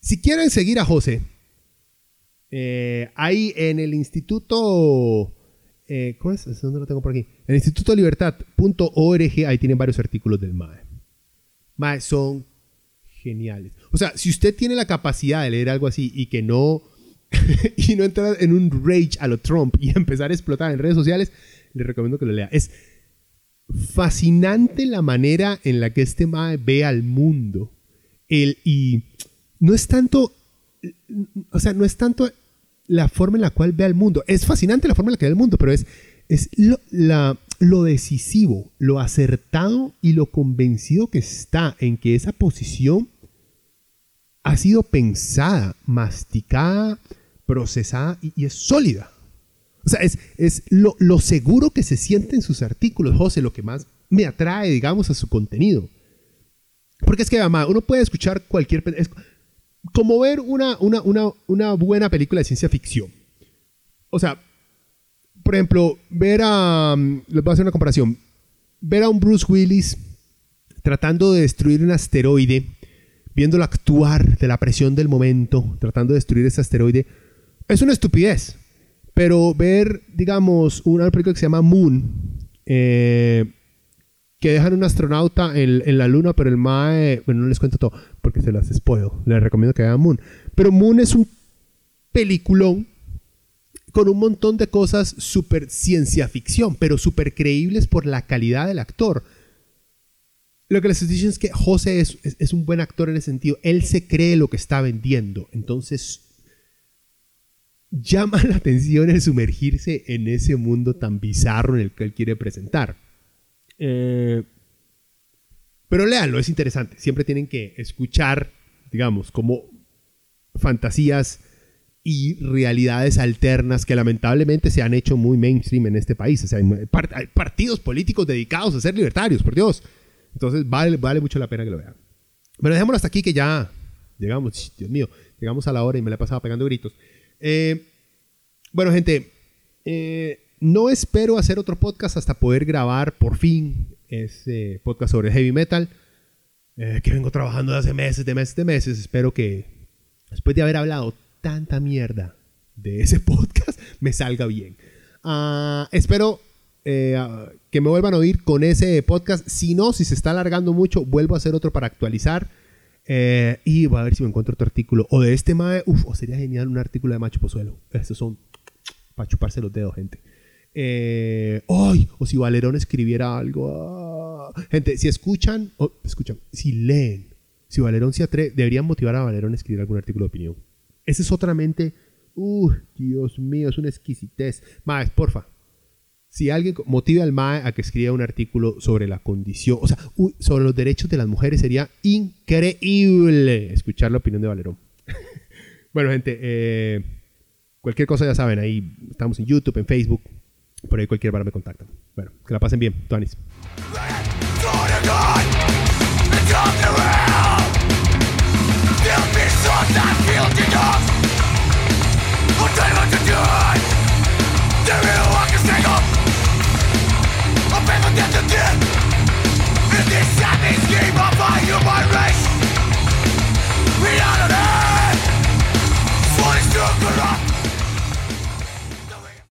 si quieren seguir a José, eh, ahí en el Instituto. Eh, ¿Cómo es? ¿Dónde lo tengo por aquí? En el Instituto Libertad.org, ahí tienen varios artículos del MAE. MAE son geniales. O sea, si usted tiene la capacidad de leer algo así y que no. y no entrar en un rage a lo Trump y empezar a explotar en redes sociales, le recomiendo que lo lea. Es fascinante la manera en la que este MAE ve al mundo. El, y no es tanto. O sea, no es tanto la forma en la cual ve al mundo. Es fascinante la forma en la que ve el mundo, pero es, es lo, lo decisivo, lo acertado y lo convencido que está en que esa posición ha sido pensada, masticada, procesada y, es sólida. O sea, es, es lo, seguro que se siente en sus artículos, José, lo que más me atrae, digamos, a su contenido. Porque es que, además, uno puede escuchar cualquier como ver una, una, buena película de ciencia ficción. O sea, por ejemplo, ver a... Mm, les voy a hacer una comparación. Ver a un Bruce Willis tratando de destruir un asteroide, viéndolo actuar de la presión del momento, tratando de destruir ese asteroide, es una estupidez. Pero ver, digamos, una película que se llama Moon, eh, que dejan un astronauta en, la luna, pero el Mae, bueno, no les cuento todo porque se las spoil. Les recomiendo que vean Moon. Pero Moon es un peliculón con un montón de cosas súper ciencia ficción, pero súper creíbles por la calidad del actor. Lo que les estoy diciendo es que José es, es, un buen actor en ese sentido. Él se cree lo que está vendiendo. Entonces, llama la atención el sumergirse en ese mundo tan bizarro en el que él quiere presentar. Eh, pero léanlo, es interesante. Siempre tienen que escuchar, digamos, como fantasías y realidades alternas que lamentablemente se han hecho muy mainstream en este país. O sea, hay partidos políticos dedicados a ser libertarios, por Dios. Entonces vale, vale mucho la pena que lo vean. Pero dejémoslo hasta aquí que ya llegamos, Dios mío, llegamos a la hora y me la he pasado pegando gritos. Eh, bueno, gente, eh, no espero hacer otro podcast hasta poder grabar por fin ese podcast sobre heavy metal, eh, que vengo trabajando desde hace meses, de meses, de meses. Espero que después de haber hablado tanta mierda de ese podcast, me salga bien. Ah, espero eh, que me vuelvan a oír con ese podcast. Si no, si se está alargando mucho, vuelvo a hacer otro para actualizar. Eh, y voy a ver si me encuentro otro artículo. O de este mae, uff, sería genial un artículo de Macho Pozuelo. Estos son para chuparse los dedos, gente. Eh, ¡Ay! O si Valerón escribiera algo. Ah. Gente, si escuchan, escuchan, si leen, si Valerón se atreve, deberían motivar a Valerón a escribir algún artículo de opinión. Ese es otra mente. ¡Uh! Dios mío, es una exquisitez. Maes, porfa. Si alguien motiva al MAE a que escriba un artículo sobre la condición, o sea, sobre los derechos de las mujeres, sería increíble escuchar la opinión de Valerón. bueno, gente, eh, cualquier cosa ya saben, ahí estamos en YouTube, en Facebook, por ahí cualquier bar me contactan. Bueno, que la pasen bien, Tuanis.